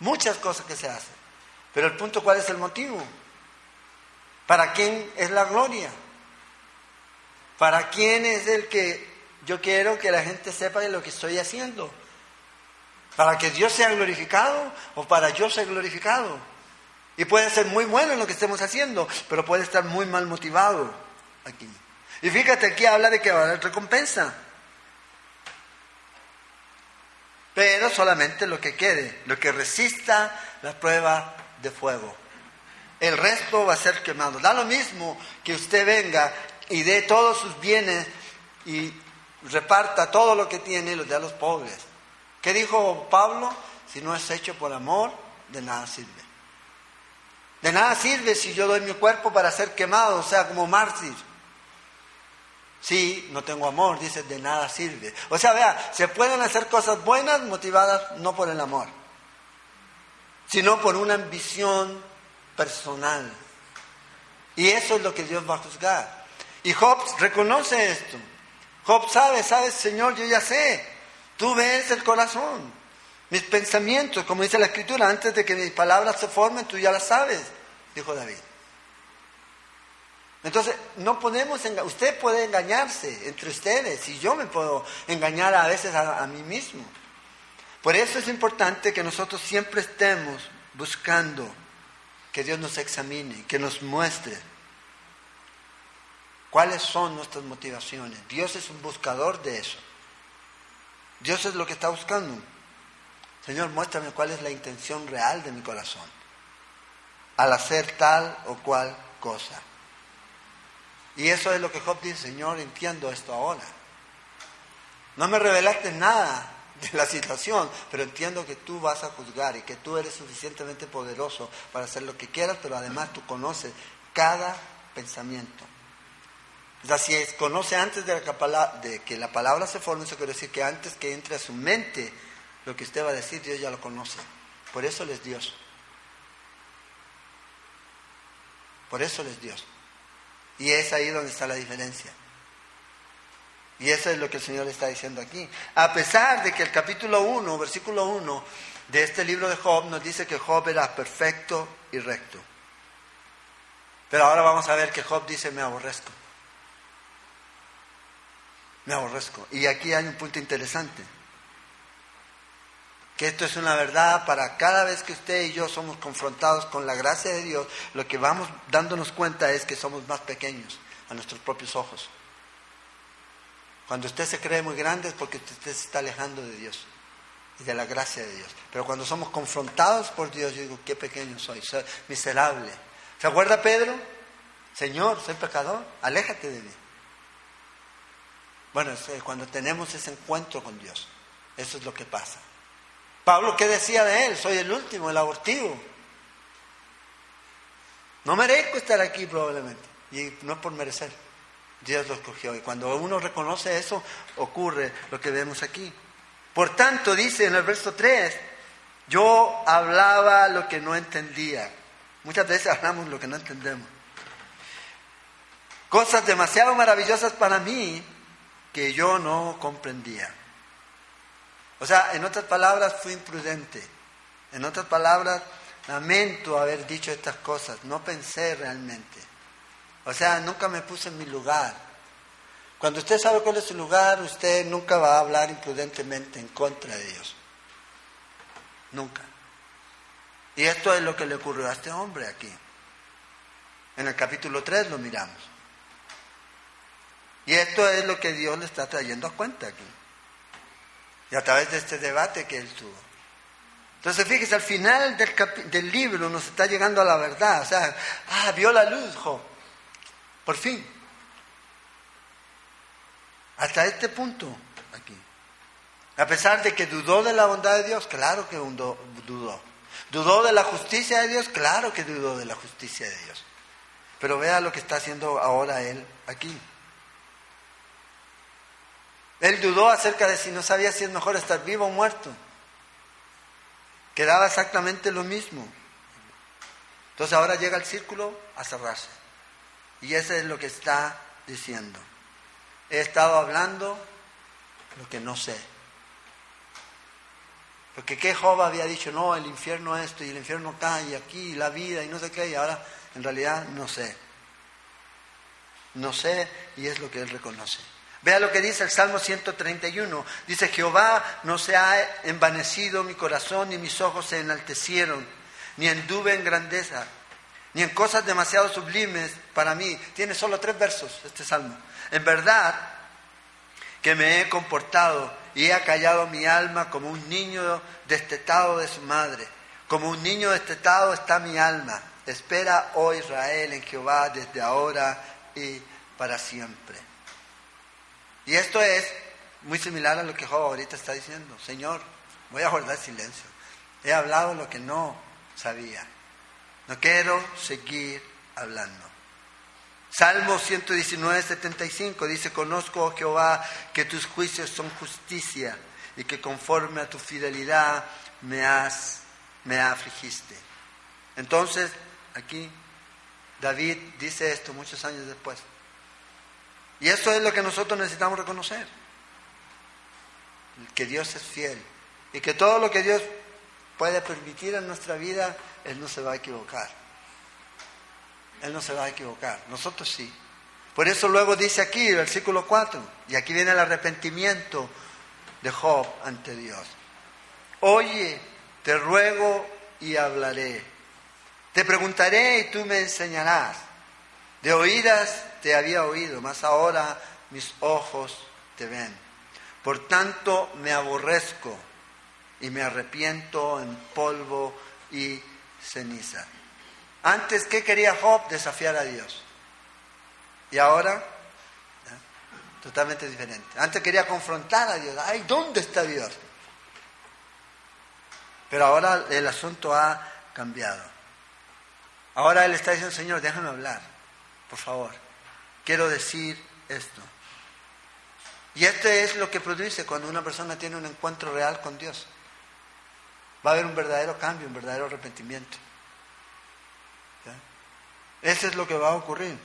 muchas cosas que se hacen. Pero el punto, ¿cuál es el motivo? ¿Para quién es la gloria? ¿Para quién es el que yo quiero que la gente sepa de lo que estoy haciendo? ¿Para que Dios sea glorificado o para yo ser glorificado? Y puede ser muy bueno en lo que estemos haciendo, pero puede estar muy mal motivado aquí. Y fíjate, aquí habla de que va a haber recompensa. Pero solamente lo que quede, lo que resista la prueba de fuego. El resto va a ser quemado. Da lo mismo que usted venga y dé todos sus bienes y reparta todo lo que tiene y los dé a los pobres. ¿Qué dijo Pablo? Si no es hecho por amor, de nada sirve. De nada sirve si yo doy mi cuerpo para ser quemado, o sea, como mártir. Sí, no tengo amor, dice, de nada sirve. O sea, vea, se pueden hacer cosas buenas motivadas no por el amor, sino por una ambición personal. Y eso es lo que Dios va a juzgar. Y Job reconoce esto. Job sabe, sabe, Señor, yo ya sé. Tú ves el corazón, mis pensamientos, como dice la Escritura, antes de que mis palabras se formen, tú ya las sabes, dijo David. Entonces, no podemos, usted puede engañarse entre ustedes y yo me puedo engañar a veces a, a mí mismo. Por eso es importante que nosotros siempre estemos buscando que Dios nos examine, que nos muestre cuáles son nuestras motivaciones. Dios es un buscador de eso. Dios es lo que está buscando. Señor, muéstrame cuál es la intención real de mi corazón al hacer tal o cual cosa. Y eso es lo que Job dice, Señor, entiendo esto ahora. No me revelaste nada de la situación, pero entiendo que tú vas a juzgar y que tú eres suficientemente poderoso para hacer lo que quieras, pero además tú conoces cada pensamiento. O sea, si conoce antes de, de que la palabra se forme, eso quiere decir que antes que entre a su mente lo que usted va a decir, Dios ya lo conoce. Por eso Él es Dios. Por eso Él es Dios. Y es ahí donde está la diferencia. Y eso es lo que el Señor está diciendo aquí. A pesar de que el capítulo 1, versículo 1 de este libro de Job nos dice que Job era perfecto y recto. Pero ahora vamos a ver que Job dice, me aborrezco. Me aborrezco. Y aquí hay un punto interesante. Que esto es una verdad para cada vez que usted y yo somos confrontados con la gracia de Dios, lo que vamos dándonos cuenta es que somos más pequeños a nuestros propios ojos. Cuando usted se cree muy grande es porque usted se está alejando de Dios y de la gracia de Dios. Pero cuando somos confrontados por Dios, yo digo, qué pequeño soy, soy miserable. ¿Se acuerda Pedro? Señor, soy pecador, aléjate de mí. Bueno, cuando tenemos ese encuentro con Dios, eso es lo que pasa. Pablo, ¿qué decía de él? Soy el último, el abortivo. No merezco estar aquí probablemente. Y no es por merecer. Dios lo escogió. Y cuando uno reconoce eso, ocurre lo que vemos aquí. Por tanto, dice en el verso 3, yo hablaba lo que no entendía. Muchas veces hablamos lo que no entendemos. Cosas demasiado maravillosas para mí que yo no comprendía. O sea, en otras palabras, fui imprudente. En otras palabras, lamento haber dicho estas cosas. No pensé realmente. O sea, nunca me puse en mi lugar. Cuando usted sabe cuál es su lugar, usted nunca va a hablar imprudentemente en contra de Dios. Nunca. Y esto es lo que le ocurrió a este hombre aquí. En el capítulo 3 lo miramos. Y esto es lo que Dios le está trayendo a cuenta aquí y a través de este debate que él tuvo. Entonces, fíjese, al final del, del libro nos está llegando a la verdad. O sea, ah, vio la luz. Por fin. Hasta este punto, aquí. A pesar de que dudó de la bondad de Dios, claro que dudó. Dudó de la justicia de Dios, claro que dudó de la justicia de Dios. Pero vea lo que está haciendo ahora él aquí. Él dudó acerca de si no sabía si es mejor estar vivo o muerto. Quedaba exactamente lo mismo. Entonces ahora llega el círculo a cerrarse. Y eso es lo que está diciendo. He estado hablando lo que no sé. Porque qué Job había dicho, no, el infierno esto y el infierno acá y aquí, y la vida y no sé qué, y ahora en realidad no sé. No sé y es lo que él reconoce. Vea lo que dice el Salmo 131. Dice, Jehová no se ha envanecido mi corazón, ni mis ojos se enaltecieron, ni anduve en grandeza, ni en cosas demasiado sublimes para mí. Tiene solo tres versos este Salmo. En verdad que me he comportado y he acallado mi alma como un niño destetado de su madre. Como un niño destetado está mi alma. Espera, oh Israel, en Jehová desde ahora y para siempre. Y esto es muy similar a lo que Job ahorita está diciendo. Señor, voy a guardar silencio. He hablado lo que no sabía. No quiero seguir hablando. Salmo 119, 75 dice, conozco, oh Jehová, que tus juicios son justicia y que conforme a tu fidelidad me has, me afligiste. Entonces, aquí David dice esto muchos años después. Y eso es lo que nosotros necesitamos reconocer. Que Dios es fiel. Y que todo lo que Dios puede permitir en nuestra vida, Él no se va a equivocar. Él no se va a equivocar. Nosotros sí. Por eso luego dice aquí, versículo 4, y aquí viene el arrepentimiento de Job ante Dios. Oye, te ruego y hablaré. Te preguntaré y tú me enseñarás. De oídas te había oído, mas ahora mis ojos te ven. Por tanto me aborrezco y me arrepiento en polvo y ceniza. Antes, ¿qué quería Job? Desafiar a Dios. Y ahora, totalmente diferente. Antes quería confrontar a Dios. Ay, ¿dónde está Dios? Pero ahora el asunto ha cambiado. Ahora él está diciendo, Señor, déjame hablar, por favor quiero decir esto. Y esto es lo que produce cuando una persona tiene un encuentro real con Dios. Va a haber un verdadero cambio, un verdadero arrepentimiento. Eso es lo que va a ocurrir.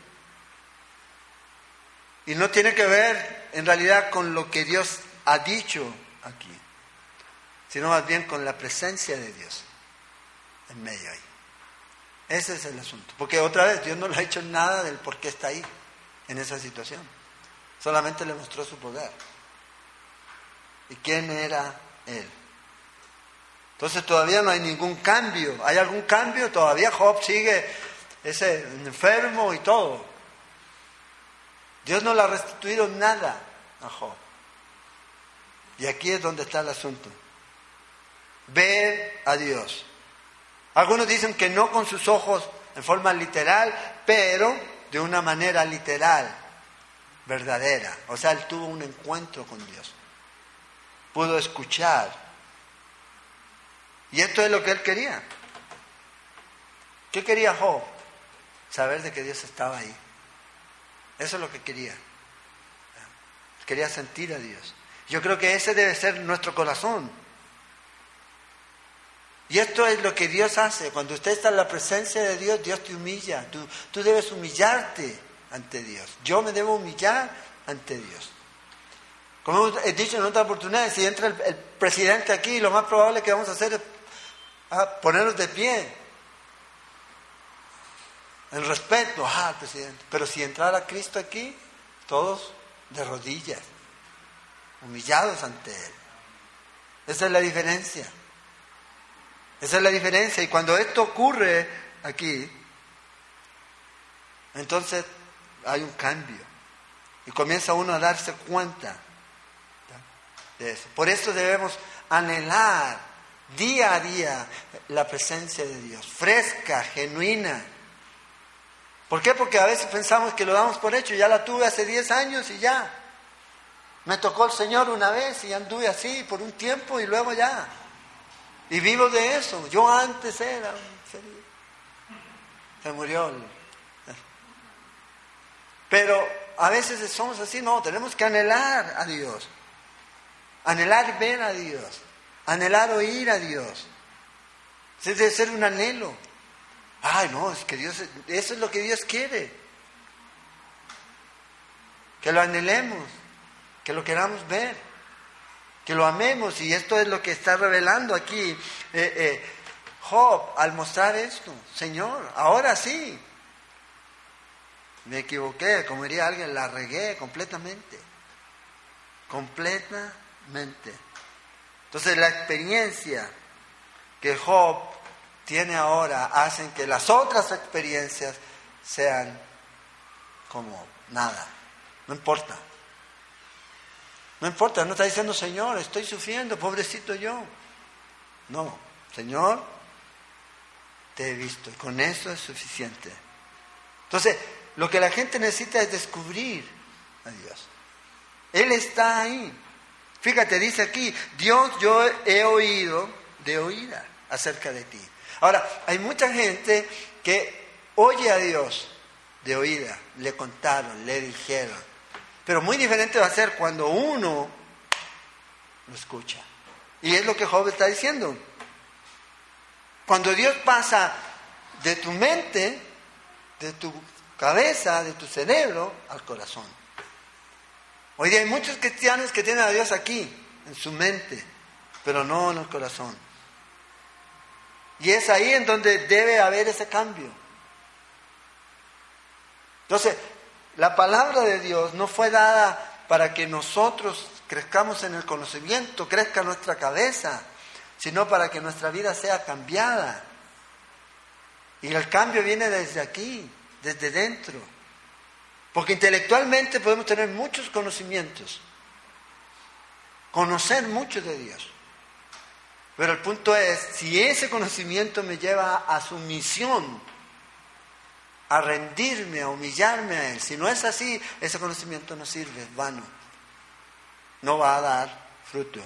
Y no tiene que ver en realidad con lo que Dios ha dicho aquí, sino más bien con la presencia de Dios en medio ahí. Ese es el asunto. Porque otra vez Dios no le ha hecho nada del por qué está ahí en esa situación. Solamente le mostró su poder. ¿Y quién era él? Entonces todavía no hay ningún cambio. ¿Hay algún cambio? Todavía Job sigue ese enfermo y todo. Dios no le ha restituido nada a Job. Y aquí es donde está el asunto. Ver a Dios. Algunos dicen que no con sus ojos en forma literal, pero de una manera literal, verdadera. O sea, él tuvo un encuentro con Dios. Pudo escuchar. Y esto es lo que él quería. ¿Qué quería Job? Saber de que Dios estaba ahí. Eso es lo que quería. Quería sentir a Dios. Yo creo que ese debe ser nuestro corazón. Y esto es lo que Dios hace. Cuando usted está en la presencia de Dios, Dios te humilla. Tú, tú debes humillarte ante Dios. Yo me debo humillar ante Dios. Como he dicho en otra oportunidad, si entra el, presidente aquí, lo más probable que vamos a hacer es ah, ponernos de pie. En respeto ah, al presidente. Pero si entrara Cristo aquí, todos de rodillas, humillados ante Él. Esa es la diferencia. Esa es la diferencia. Y cuando esto ocurre aquí, entonces hay un cambio. Y comienza uno a darse cuenta de eso. Por eso debemos anhelar día a día la presencia de Dios, fresca, genuina. ¿Por qué? Porque a veces pensamos que lo damos por hecho. Ya la tuve hace 10 años y ya. Me tocó el Señor una vez y anduve así por un tiempo y luego ya. Y vivo de eso. Yo antes era Se murió. Pero a veces somos así, no, tenemos que anhelar a Dios. Anhelar ver a Dios. Anhelar oír a Dios. Ese debe ser un anhelo. Ay, no, es que Dios, eso es lo que Dios quiere. Que lo anhelemos, que lo queramos ver que lo amemos y esto es lo que está revelando aquí eh, eh, Job al mostrar esto. Señor, ahora sí, me equivoqué, como diría alguien, la regué completamente, completamente. Entonces la experiencia que Job tiene ahora hacen que las otras experiencias sean como nada, no importa. No importa, no está diciendo, Señor, estoy sufriendo, pobrecito yo. No, Señor, te he visto con eso es suficiente. Entonces, lo que la gente necesita es descubrir a Dios. Él está ahí. Fíjate, dice aquí, Dios yo he oído de oída acerca de ti. Ahora, hay mucha gente que oye a Dios de oída, le contaron, le dijeron, pero muy diferente va a ser cuando uno lo escucha. Y es lo que Job está diciendo. Cuando Dios pasa de tu mente, de tu cabeza, de tu cerebro, al corazón. Hoy día hay muchos cristianos que tienen a Dios aquí, en su mente, pero no en el corazón. Y es ahí en donde debe haber ese cambio. Entonces, la palabra de Dios no fue dada para que nosotros crezcamos en el conocimiento, crezca nuestra cabeza, sino para que nuestra vida sea cambiada. Y el cambio viene desde aquí, desde dentro. Porque intelectualmente podemos tener muchos conocimientos, conocer mucho de Dios. Pero el punto es, si ese conocimiento me lleva a su misión, a rendirme, a humillarme a Él. Si no es así, ese conocimiento no sirve, es vano. No va a dar fruto.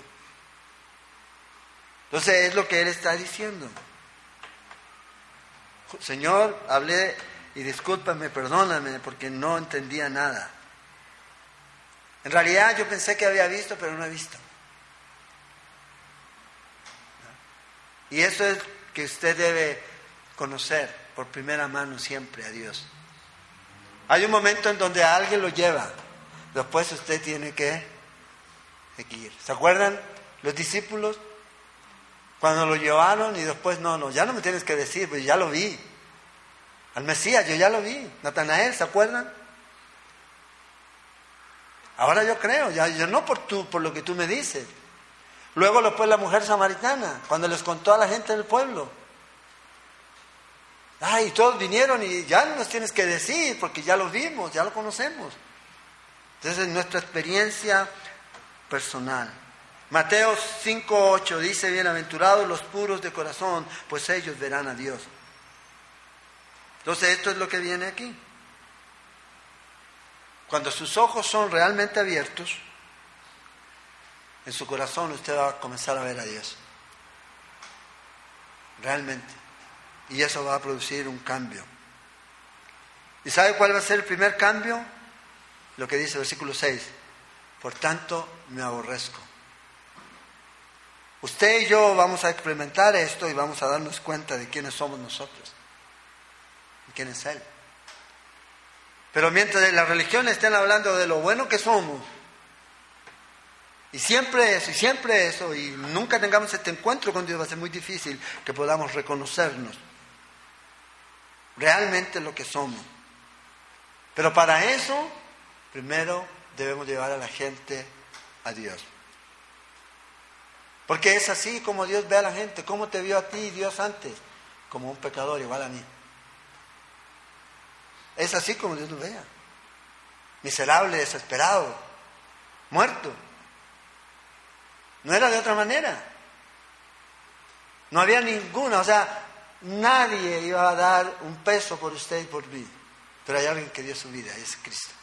Entonces es lo que Él está diciendo. Señor, hablé y discúlpame, perdóname, porque no entendía nada. En realidad yo pensé que había visto, pero no he visto. Y eso es que usted debe conocer por primera mano siempre a Dios. Hay un momento en donde alguien lo lleva, después usted tiene que seguir. ¿Se acuerdan los discípulos? Cuando lo llevaron y después, no, no, ya no me tienes que decir, pues ya lo vi. Al Mesías, yo ya lo vi. Natanael, ¿se acuerdan? Ahora yo creo, ya, yo no por, tú, por lo que tú me dices. Luego fue la mujer samaritana, cuando les contó a la gente del pueblo. Ay, todos vinieron y ya no nos tienes que decir, porque ya lo vimos, ya lo conocemos. Entonces, nuestra experiencia personal. Mateo 5.8 dice, bienaventurados los puros de corazón, pues ellos verán a Dios. Entonces, esto es lo que viene aquí. Cuando sus ojos son realmente abiertos, en su corazón usted va a comenzar a ver a Dios. Realmente. Y eso va a producir un cambio. ¿Y sabe cuál va a ser el primer cambio? Lo que dice el versículo 6. Por tanto, me aborrezco. Usted y yo vamos a experimentar esto y vamos a darnos cuenta de quiénes somos nosotros. Y quién es Él. Pero mientras las religiones estén hablando de lo bueno que somos, y siempre eso, y siempre eso, y nunca tengamos este encuentro con Dios, va a ser muy difícil que podamos reconocernos realmente lo que somos. Pero para eso, primero debemos llevar a la gente a Dios. Porque es así como Dios ve a la gente. ¿Cómo te vio a ti Dios antes? Como un pecador igual a mí. Es así como Dios lo vea. Miserable, desesperado, muerto. No era de otra manera. No había ninguna, o sea, nadie iba a dar un peso por usted y por mí. Pero hay alguien que dio su vida, es Cristo.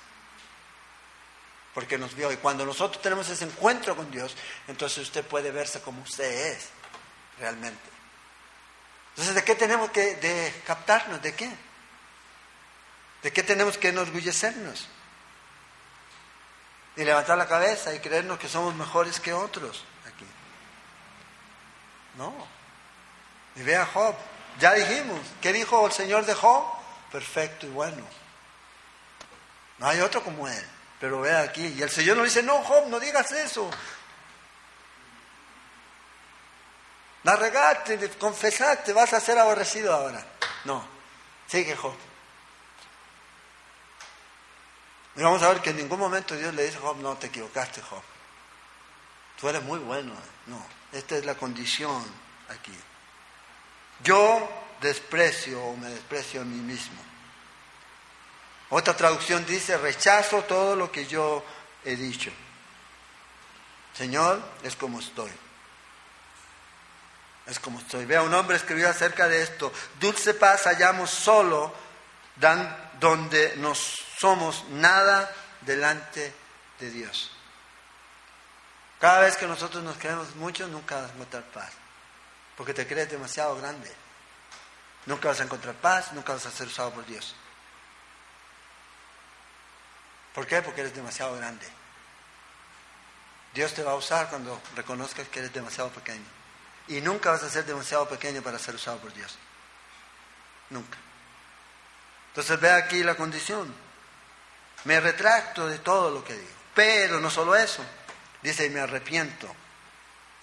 Porque nos vio. Y cuando nosotros tenemos ese encuentro con Dios, entonces usted puede verse como usted es, realmente. Entonces, ¿de qué tenemos que captarnos? ¿De qué? ¿De qué tenemos que enorgullecernos? Y levantar la cabeza y creernos que somos mejores que otros aquí. No. Y vea Job. Ya dijimos. ¿Qué dijo el Señor de Job? Perfecto y bueno. No hay otro como él. Pero vea aquí. Y el Señor nos dice, no, Job, no digas eso. La regaste, confesaste, vas a ser aborrecido ahora. No. Sigue Job. Y vamos a ver que en ningún momento Dios le dice Job, no, te equivocaste, Job. Tú eres muy bueno. No, esta es la condición aquí. Yo desprecio o me desprecio a mí mismo. Otra traducción dice, rechazo todo lo que yo he dicho. Señor, es como estoy. Es como estoy. Vea, un hombre escribió acerca de esto. Dulce paz hallamos solo donde nos somos nada delante de Dios. Cada vez que nosotros nos creemos mucho, nunca vas a encontrar paz. Porque te crees demasiado grande. Nunca vas a encontrar paz, nunca vas a ser usado por Dios. ¿Por qué? Porque eres demasiado grande. Dios te va a usar cuando reconozcas que eres demasiado pequeño. Y nunca vas a ser demasiado pequeño para ser usado por Dios. Nunca. Entonces ve aquí la condición. Me retracto de todo lo que digo. Pero no solo eso. Dice, me arrepiento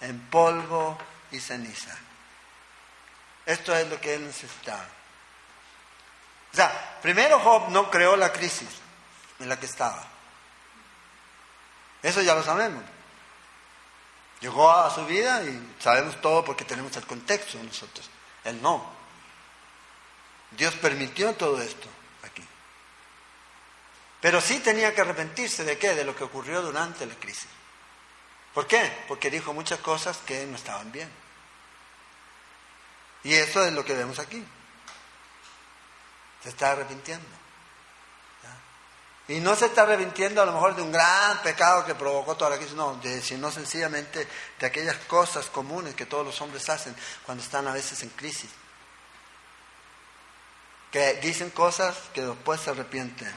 en polvo y ceniza. Esto es lo que él necesitaba. O sea, primero Job no creó la crisis en la que estaba. Eso ya lo sabemos. Llegó a su vida y sabemos todo porque tenemos el contexto nosotros. Él no. Dios permitió todo esto. Pero sí tenía que arrepentirse de qué? De lo que ocurrió durante la crisis. ¿Por qué? Porque dijo muchas cosas que no estaban bien. Y eso es lo que vemos aquí. Se está arrepintiendo. Y no se está arrepintiendo a lo mejor de un gran pecado que provocó toda la crisis, no, sino sencillamente de aquellas cosas comunes que todos los hombres hacen cuando están a veces en crisis. Que dicen cosas que después se arrepienten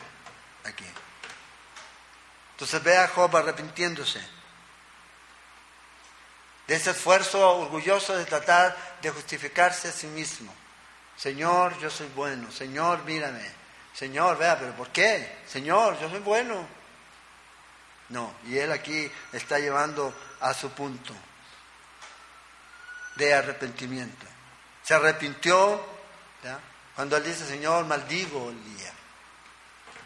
aquí. Entonces ve a Job arrepintiéndose de ese esfuerzo orgulloso de tratar de justificarse a sí mismo. Señor, yo soy bueno. Señor, mírame. Señor, vea, pero ¿por qué? Señor, yo soy bueno. No, y él aquí está llevando a su punto de arrepentimiento. Se arrepintió cuando él dice, Señor, maldigo el día.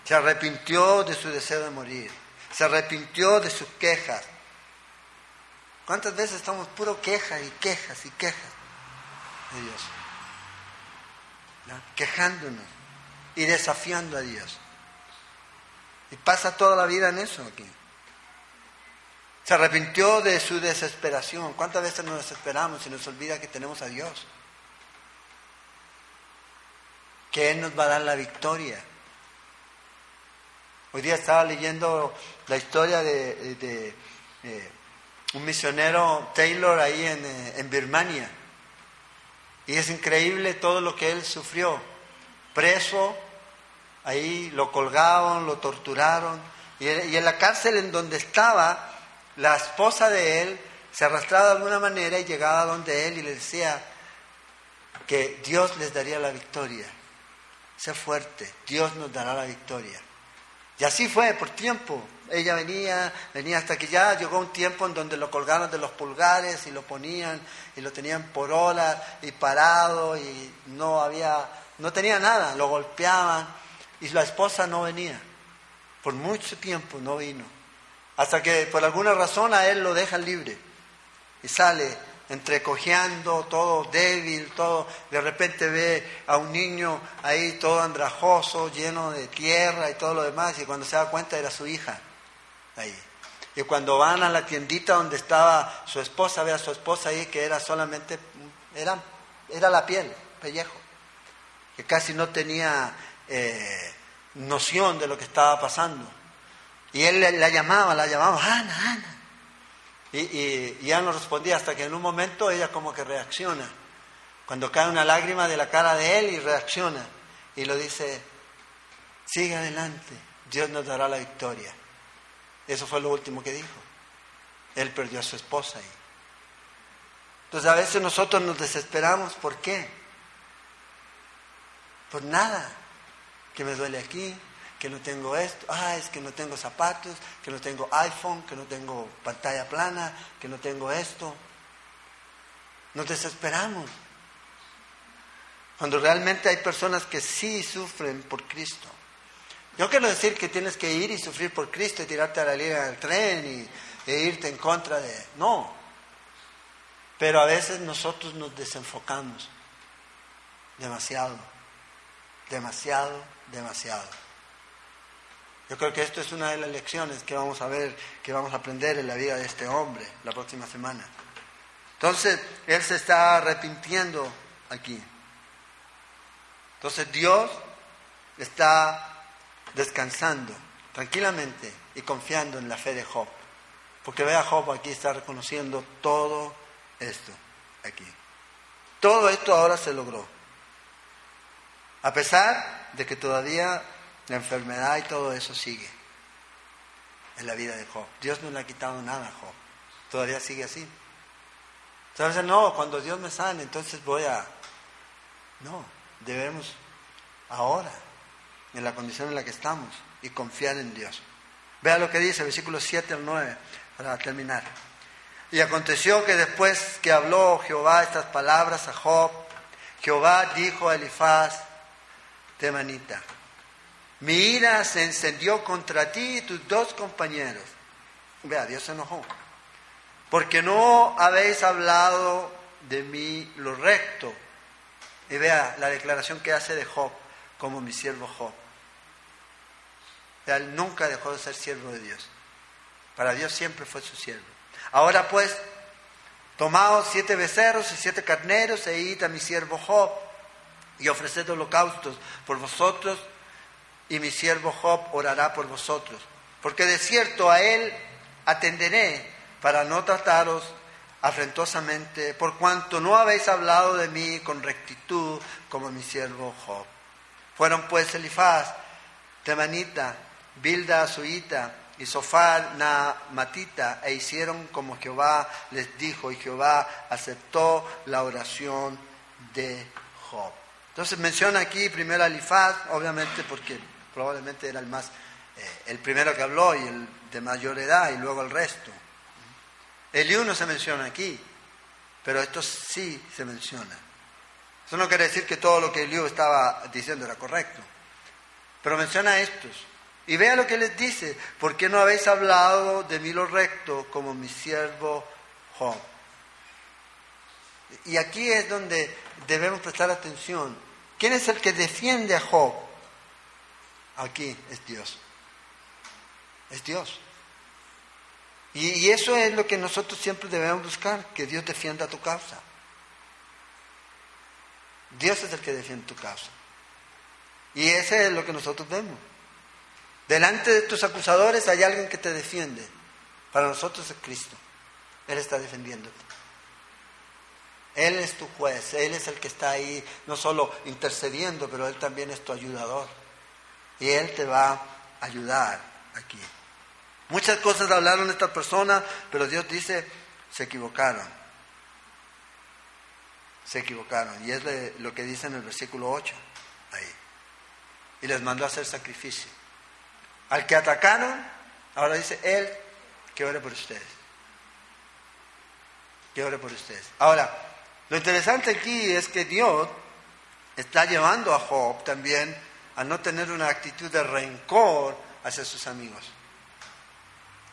Se arrepintió de su deseo de morir. Se arrepintió de sus quejas. ¿Cuántas veces estamos puro quejas y quejas y quejas de Dios? Quejándonos y desafiando a Dios. Y pasa toda la vida en eso aquí. Se arrepintió de su desesperación. ¿Cuántas veces nos desesperamos y nos olvida que tenemos a Dios? Que Él nos va a dar la victoria. Hoy día estaba leyendo la historia de, un misionero Taylor ahí en, eh, en Birmania. Y es increíble todo lo que él sufrió. Preso, ahí lo colgaron, lo torturaron. Y, en la cárcel en donde estaba, la esposa de él se arrastraba de alguna manera y llegaba donde él y le decía que Dios les daría la victoria. Sé fuerte, Dios nos dará la victoria. Y así fue por tiempo. Ella venía, venía hasta que ya llegó un tiempo en donde lo colgaron de los pulgares y lo ponían y lo tenían por horas y parado y no había, no tenía nada, lo golpeaban y la esposa no venía. Por mucho tiempo no vino. Hasta que por alguna razón a él lo dejan libre. Y sale entrecojeando, todo débil, todo. De repente ve a un niño ahí todo andrajoso, lleno de tierra y todo lo demás. Y cuando se da cuenta era su hija. Y cuando van a la tiendita donde estaba su esposa, ve a su esposa ahí que era solamente, era, era la piel, pellejo, que casi no tenía eh, noción de lo que estaba pasando. Y él la llamaba, la llamaba, Ana, Ana. Y, y, ella no respondía hasta que en un momento ella como que reacciona. Cuando cae una lágrima de la cara de él y reacciona. Y lo dice, sigue adelante, Dios nos dará la victoria. Eso fue lo último que dijo. Él perdió a su esposa. Entonces a veces nosotros nos desesperamos. ¿Por qué? Por nada que me duele aquí, que no tengo esto, ah, es que no tengo zapatos, que no tengo iPhone, que no tengo pantalla plana, que no tengo esto. Nos desesperamos. Cuando realmente hay personas que sí sufren por Cristo. Yo quiero decir que tienes que ir y sufrir por Cristo y tirarte a la línea del tren y, e irte en contra de... No. Pero a veces nosotros nos desenfocamos demasiado, demasiado demasiado. Yo creo que esto es una de las lecciones que vamos a ver, que vamos a aprender en la vida de este hombre la próxima semana. Entonces, él se está arrepintiendo aquí. Entonces, Dios está descansando tranquilamente y confiando en la fe de Job. Porque vea, Job aquí está reconociendo todo esto, aquí. Todo esto ahora se logró. A pesar de que todavía la enfermedad y todo eso sigue en la vida de Job. Dios no le ha quitado nada a Job. Todavía sigue así. Entonces, no, cuando Dios me sane, entonces voy a... No, debemos ahora, en la condición en la que estamos, y confiar en Dios. Vea lo que dice, versículos 7 al 9, para terminar. Y aconteció que después que habló Jehová estas palabras a Job, Jehová dijo a Elifaz, Temanita. Mi ira se encendió contra ti y tus dos compañeros. Vea, Dios se enojó. Porque no habéis hablado de mí lo recto. Y vea la declaración que hace de Job como mi siervo Job. Él nunca dejó de ser siervo de Dios. Para Dios siempre fue su siervo. Ahora pues, tomaos siete becerros y siete carneros e id a mi siervo Job y ofreced holocaustos por vosotros, y mi siervo Job orará por vosotros. Porque de cierto a él atenderé para no trataros afrentosamente, por cuanto no habéis hablado de mí con rectitud como mi siervo Job. Fueron pues Elifaz, Temanita, Bilda Suita y Sofar Matita e hicieron como Jehová les dijo y Jehová aceptó la oración de Job. Entonces menciona aquí primero a Elifaz, obviamente porque probablemente era el más, eh, el primero que habló y el de mayor edad y luego el resto. Eliú no se menciona aquí, pero esto sí se menciona. Eso no quiere decir que todo lo que Eliú estaba diciendo era correcto, pero menciona estos. Y vea lo que les dice, ¿por qué no habéis hablado de mí lo recto como mi siervo Job. Y aquí es donde debemos prestar atención. ¿Quién es el que defiende a Job? Aquí es Dios. Es Dios. Y, eso es lo que nosotros siempre debemos buscar, que Dios defienda tu causa. Dios es el que defiende tu causa. Y ese es lo que nosotros vemos. Delante de tus acusadores hay alguien que te defiende. Para nosotros es Cristo. Él está defendiéndote. Él es tu juez, Él es el que está ahí, no solo intercediendo, pero Él también es tu ayudador. Y Él te va a ayudar aquí. Muchas cosas hablaron estas personas, pero Dios dice, se equivocaron. Se equivocaron. Y es lo que dice en el versículo 8, ahí. Y les mandó a hacer sacrificio. Al que atacaron, ahora dice, Él que ore por ustedes. Que ore por ustedes. Ahora, lo interesante aquí es que Dios está llevando a Job también a no tener una actitud de rencor hacia sus amigos.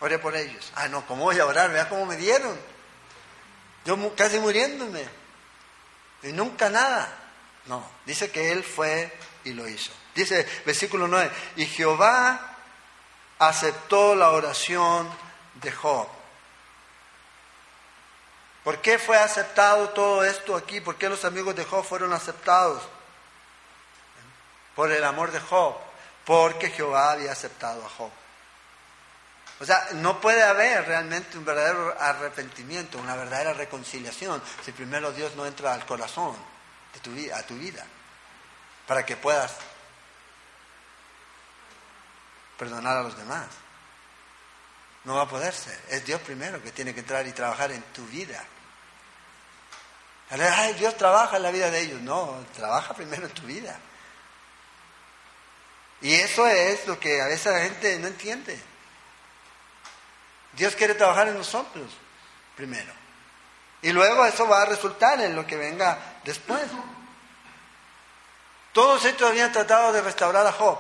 Ore por ellos. Ah, no, ¿cómo voy a orar? Vea cómo me dieron. Yo casi muriéndome. Y nunca nada. No, dice que él fue y lo hizo. Dice versículo 9, y Jehová aceptó la oración de Job. ¿Por qué fue aceptado todo esto aquí? ¿Por qué los amigos de Job fueron aceptados? Por el amor de Job, porque Jehová había aceptado a Job. O sea, no puede haber realmente un verdadero arrepentimiento, una verdadera reconciliación, si primero Dios no entra al corazón de tu vida, a tu vida, para que puedas perdonar a los demás. No va a poder ser. Es Dios primero que tiene que entrar y trabajar en tu vida. Ay, Dios trabaja en la vida de ellos. No, trabaja primero en tu vida. Y eso es lo que a veces la gente no entiende. Dios quiere trabajar en nosotros primero. Y luego eso va a resultar en lo que venga después. Todos estos habían tratado de restaurar a Job,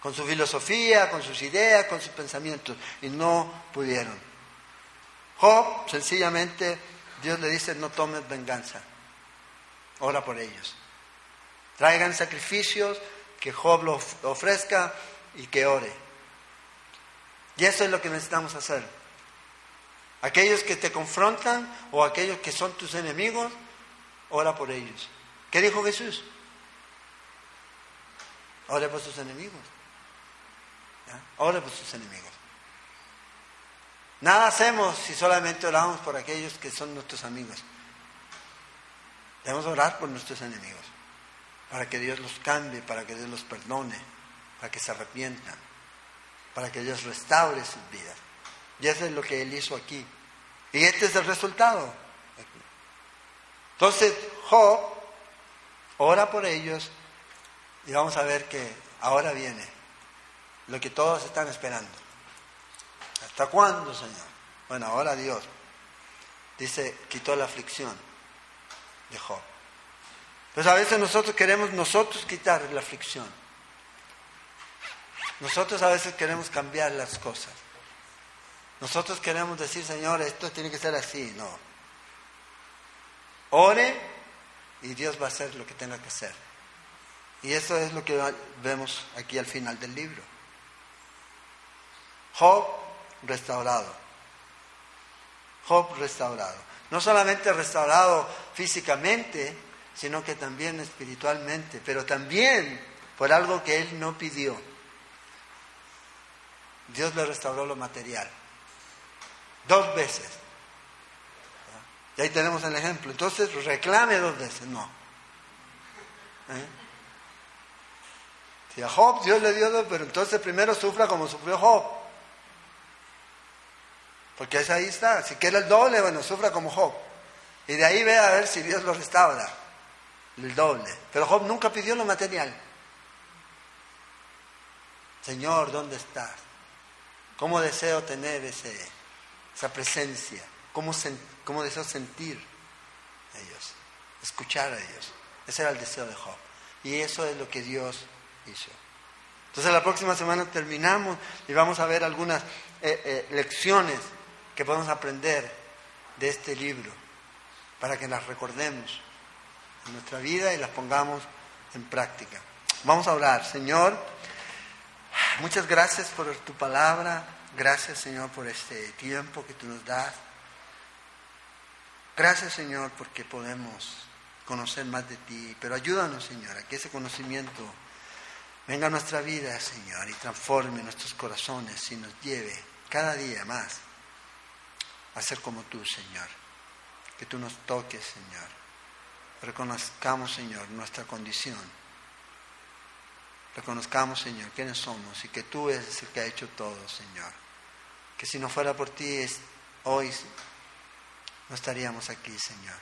con su filosofía, con sus ideas, con sus pensamientos, y no pudieron. Job sencillamente Dios le dice, no tomes venganza, ora por ellos. Traigan sacrificios, que Job lo ofrezca y que ore. Y eso es lo que necesitamos hacer. Aquellos que te confrontan o aquellos que son tus enemigos, ora por ellos. ¿Qué dijo Jesús? Ore por sus enemigos. Ore por sus enemigos. Nada hacemos si solamente oramos por aquellos que son nuestros amigos. Debemos orar por nuestros enemigos, para que Dios los cambie, para que Dios los perdone, para que se arrepientan, para que Dios restaure sus vidas. Y eso es lo que Él hizo aquí. Y este es el resultado. Entonces, Job ora por ellos y vamos a ver que ahora viene lo que todos están esperando. ¿Hasta cuándo, Señor? Bueno, ahora Dios dice, quitó la aflicción de Job. Pues a veces nosotros queremos nosotros quitar la aflicción. Nosotros a veces queremos cambiar las cosas. Nosotros queremos decir, Señor, esto tiene que ser así. No. Ore y Dios va a hacer lo que tenga que hacer. Y eso es lo que vemos aquí al final del libro. Job restaurado. Job restaurado. No solamente restaurado físicamente, sino que también espiritualmente, pero también por algo que él no pidió. Dios le restauró lo material. Dos veces. Y ahí tenemos el ejemplo. Entonces reclame dos veces. No. ¿Eh? Si a Job Dios le dio dos, pero entonces primero sufra como sufrió Job. Porque ahí está. Si quiere el doble, bueno, sufra como Job. Y de ahí ve a ver si Dios lo restaura. El doble. Pero Job nunca pidió lo material. Señor, ¿dónde estás? ¿Cómo deseo tener ese, esa presencia? ¿Cómo, ¿Cómo deseo sentir a ellos? Escuchar a ellos. Ese era el deseo de Job. Y eso es lo que Dios hizo. Entonces la próxima semana terminamos y vamos a ver algunas eh, eh, lecciones que podemos aprender de este libro para que las recordemos en nuestra vida y las pongamos en práctica. Vamos a orar. Señor, muchas gracias por tu palabra. Gracias, Señor, por este tiempo que tú nos das. Gracias, Señor, porque podemos conocer más de ti. Pero ayúdanos, Señor, a que ese conocimiento venga a nuestra vida, Señor, y transforme nuestros corazones y nos lleve cada día más a ser como tú, Señor. Que tú nos toques, Señor. Reconozcamos, Señor, nuestra condición. Reconozcamos, Señor, quiénes somos y que tú eres el que ha hecho todo, Señor. Que si no fuera por ti, hoy no estaríamos aquí, Señor.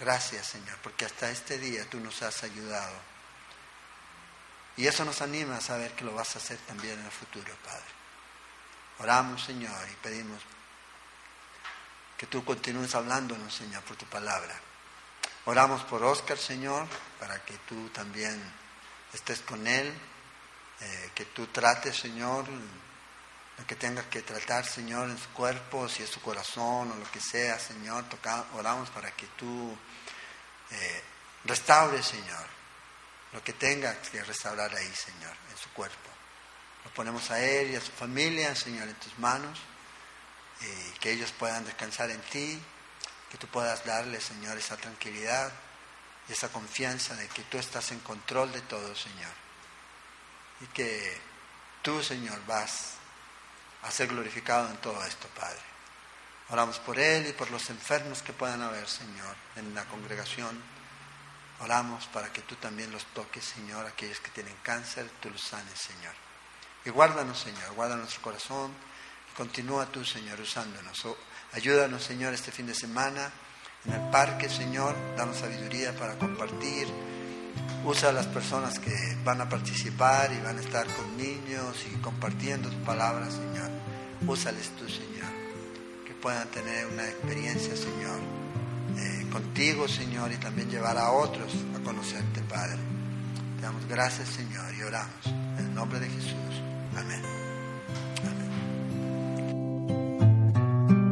Gracias, Señor, porque hasta este día tú nos has ayudado. Y eso nos anima a saber que lo vas a hacer también en el futuro, Padre. Oramos, Señor, y pedimos que tú continúes hablándonos, Señor, por tu palabra. Oramos por Oscar, Señor, para que tú también estés con él, eh, que tú trates, Señor, lo que tengas que tratar, Señor, en su cuerpo, si es su corazón o lo que sea, Señor, oramos para que tú eh, restaures, Señor, lo que tengas que restaurar ahí, Señor, en su cuerpo. Lo ponemos a él y a su familia, Señor, en tus manos, y que ellos puedan descansar en ti, que tú puedas darle, Señor, esa tranquilidad esa confianza de que tú estás en control de todo, Señor. Y que tú, Señor, vas a ser glorificado en todo esto, Padre. Oramos por Él y por los enfermos que puedan haber, Señor, en la congregación. Oramos para que tú también los toques, Señor, aquellos que tienen cáncer, tú los sanes, Señor. Y guárdanos, Señor, guarda nuestro corazón. Y continúa tú, Señor, usándonos. ayúdanos, Señor, este fin de semana en el parque, Señor. Danos sabiduría para compartir Usa a las personas que van a participar y van a estar con niños y compartiendo tu palabra, Señor. Úsales tú, Señor. Que puedan tener una experiencia, Señor, eh, contigo, Señor, y también llevar a otros a conocerte, Padre. Te damos gracias, Señor, y oramos. En el nombre de Jesús. Amén.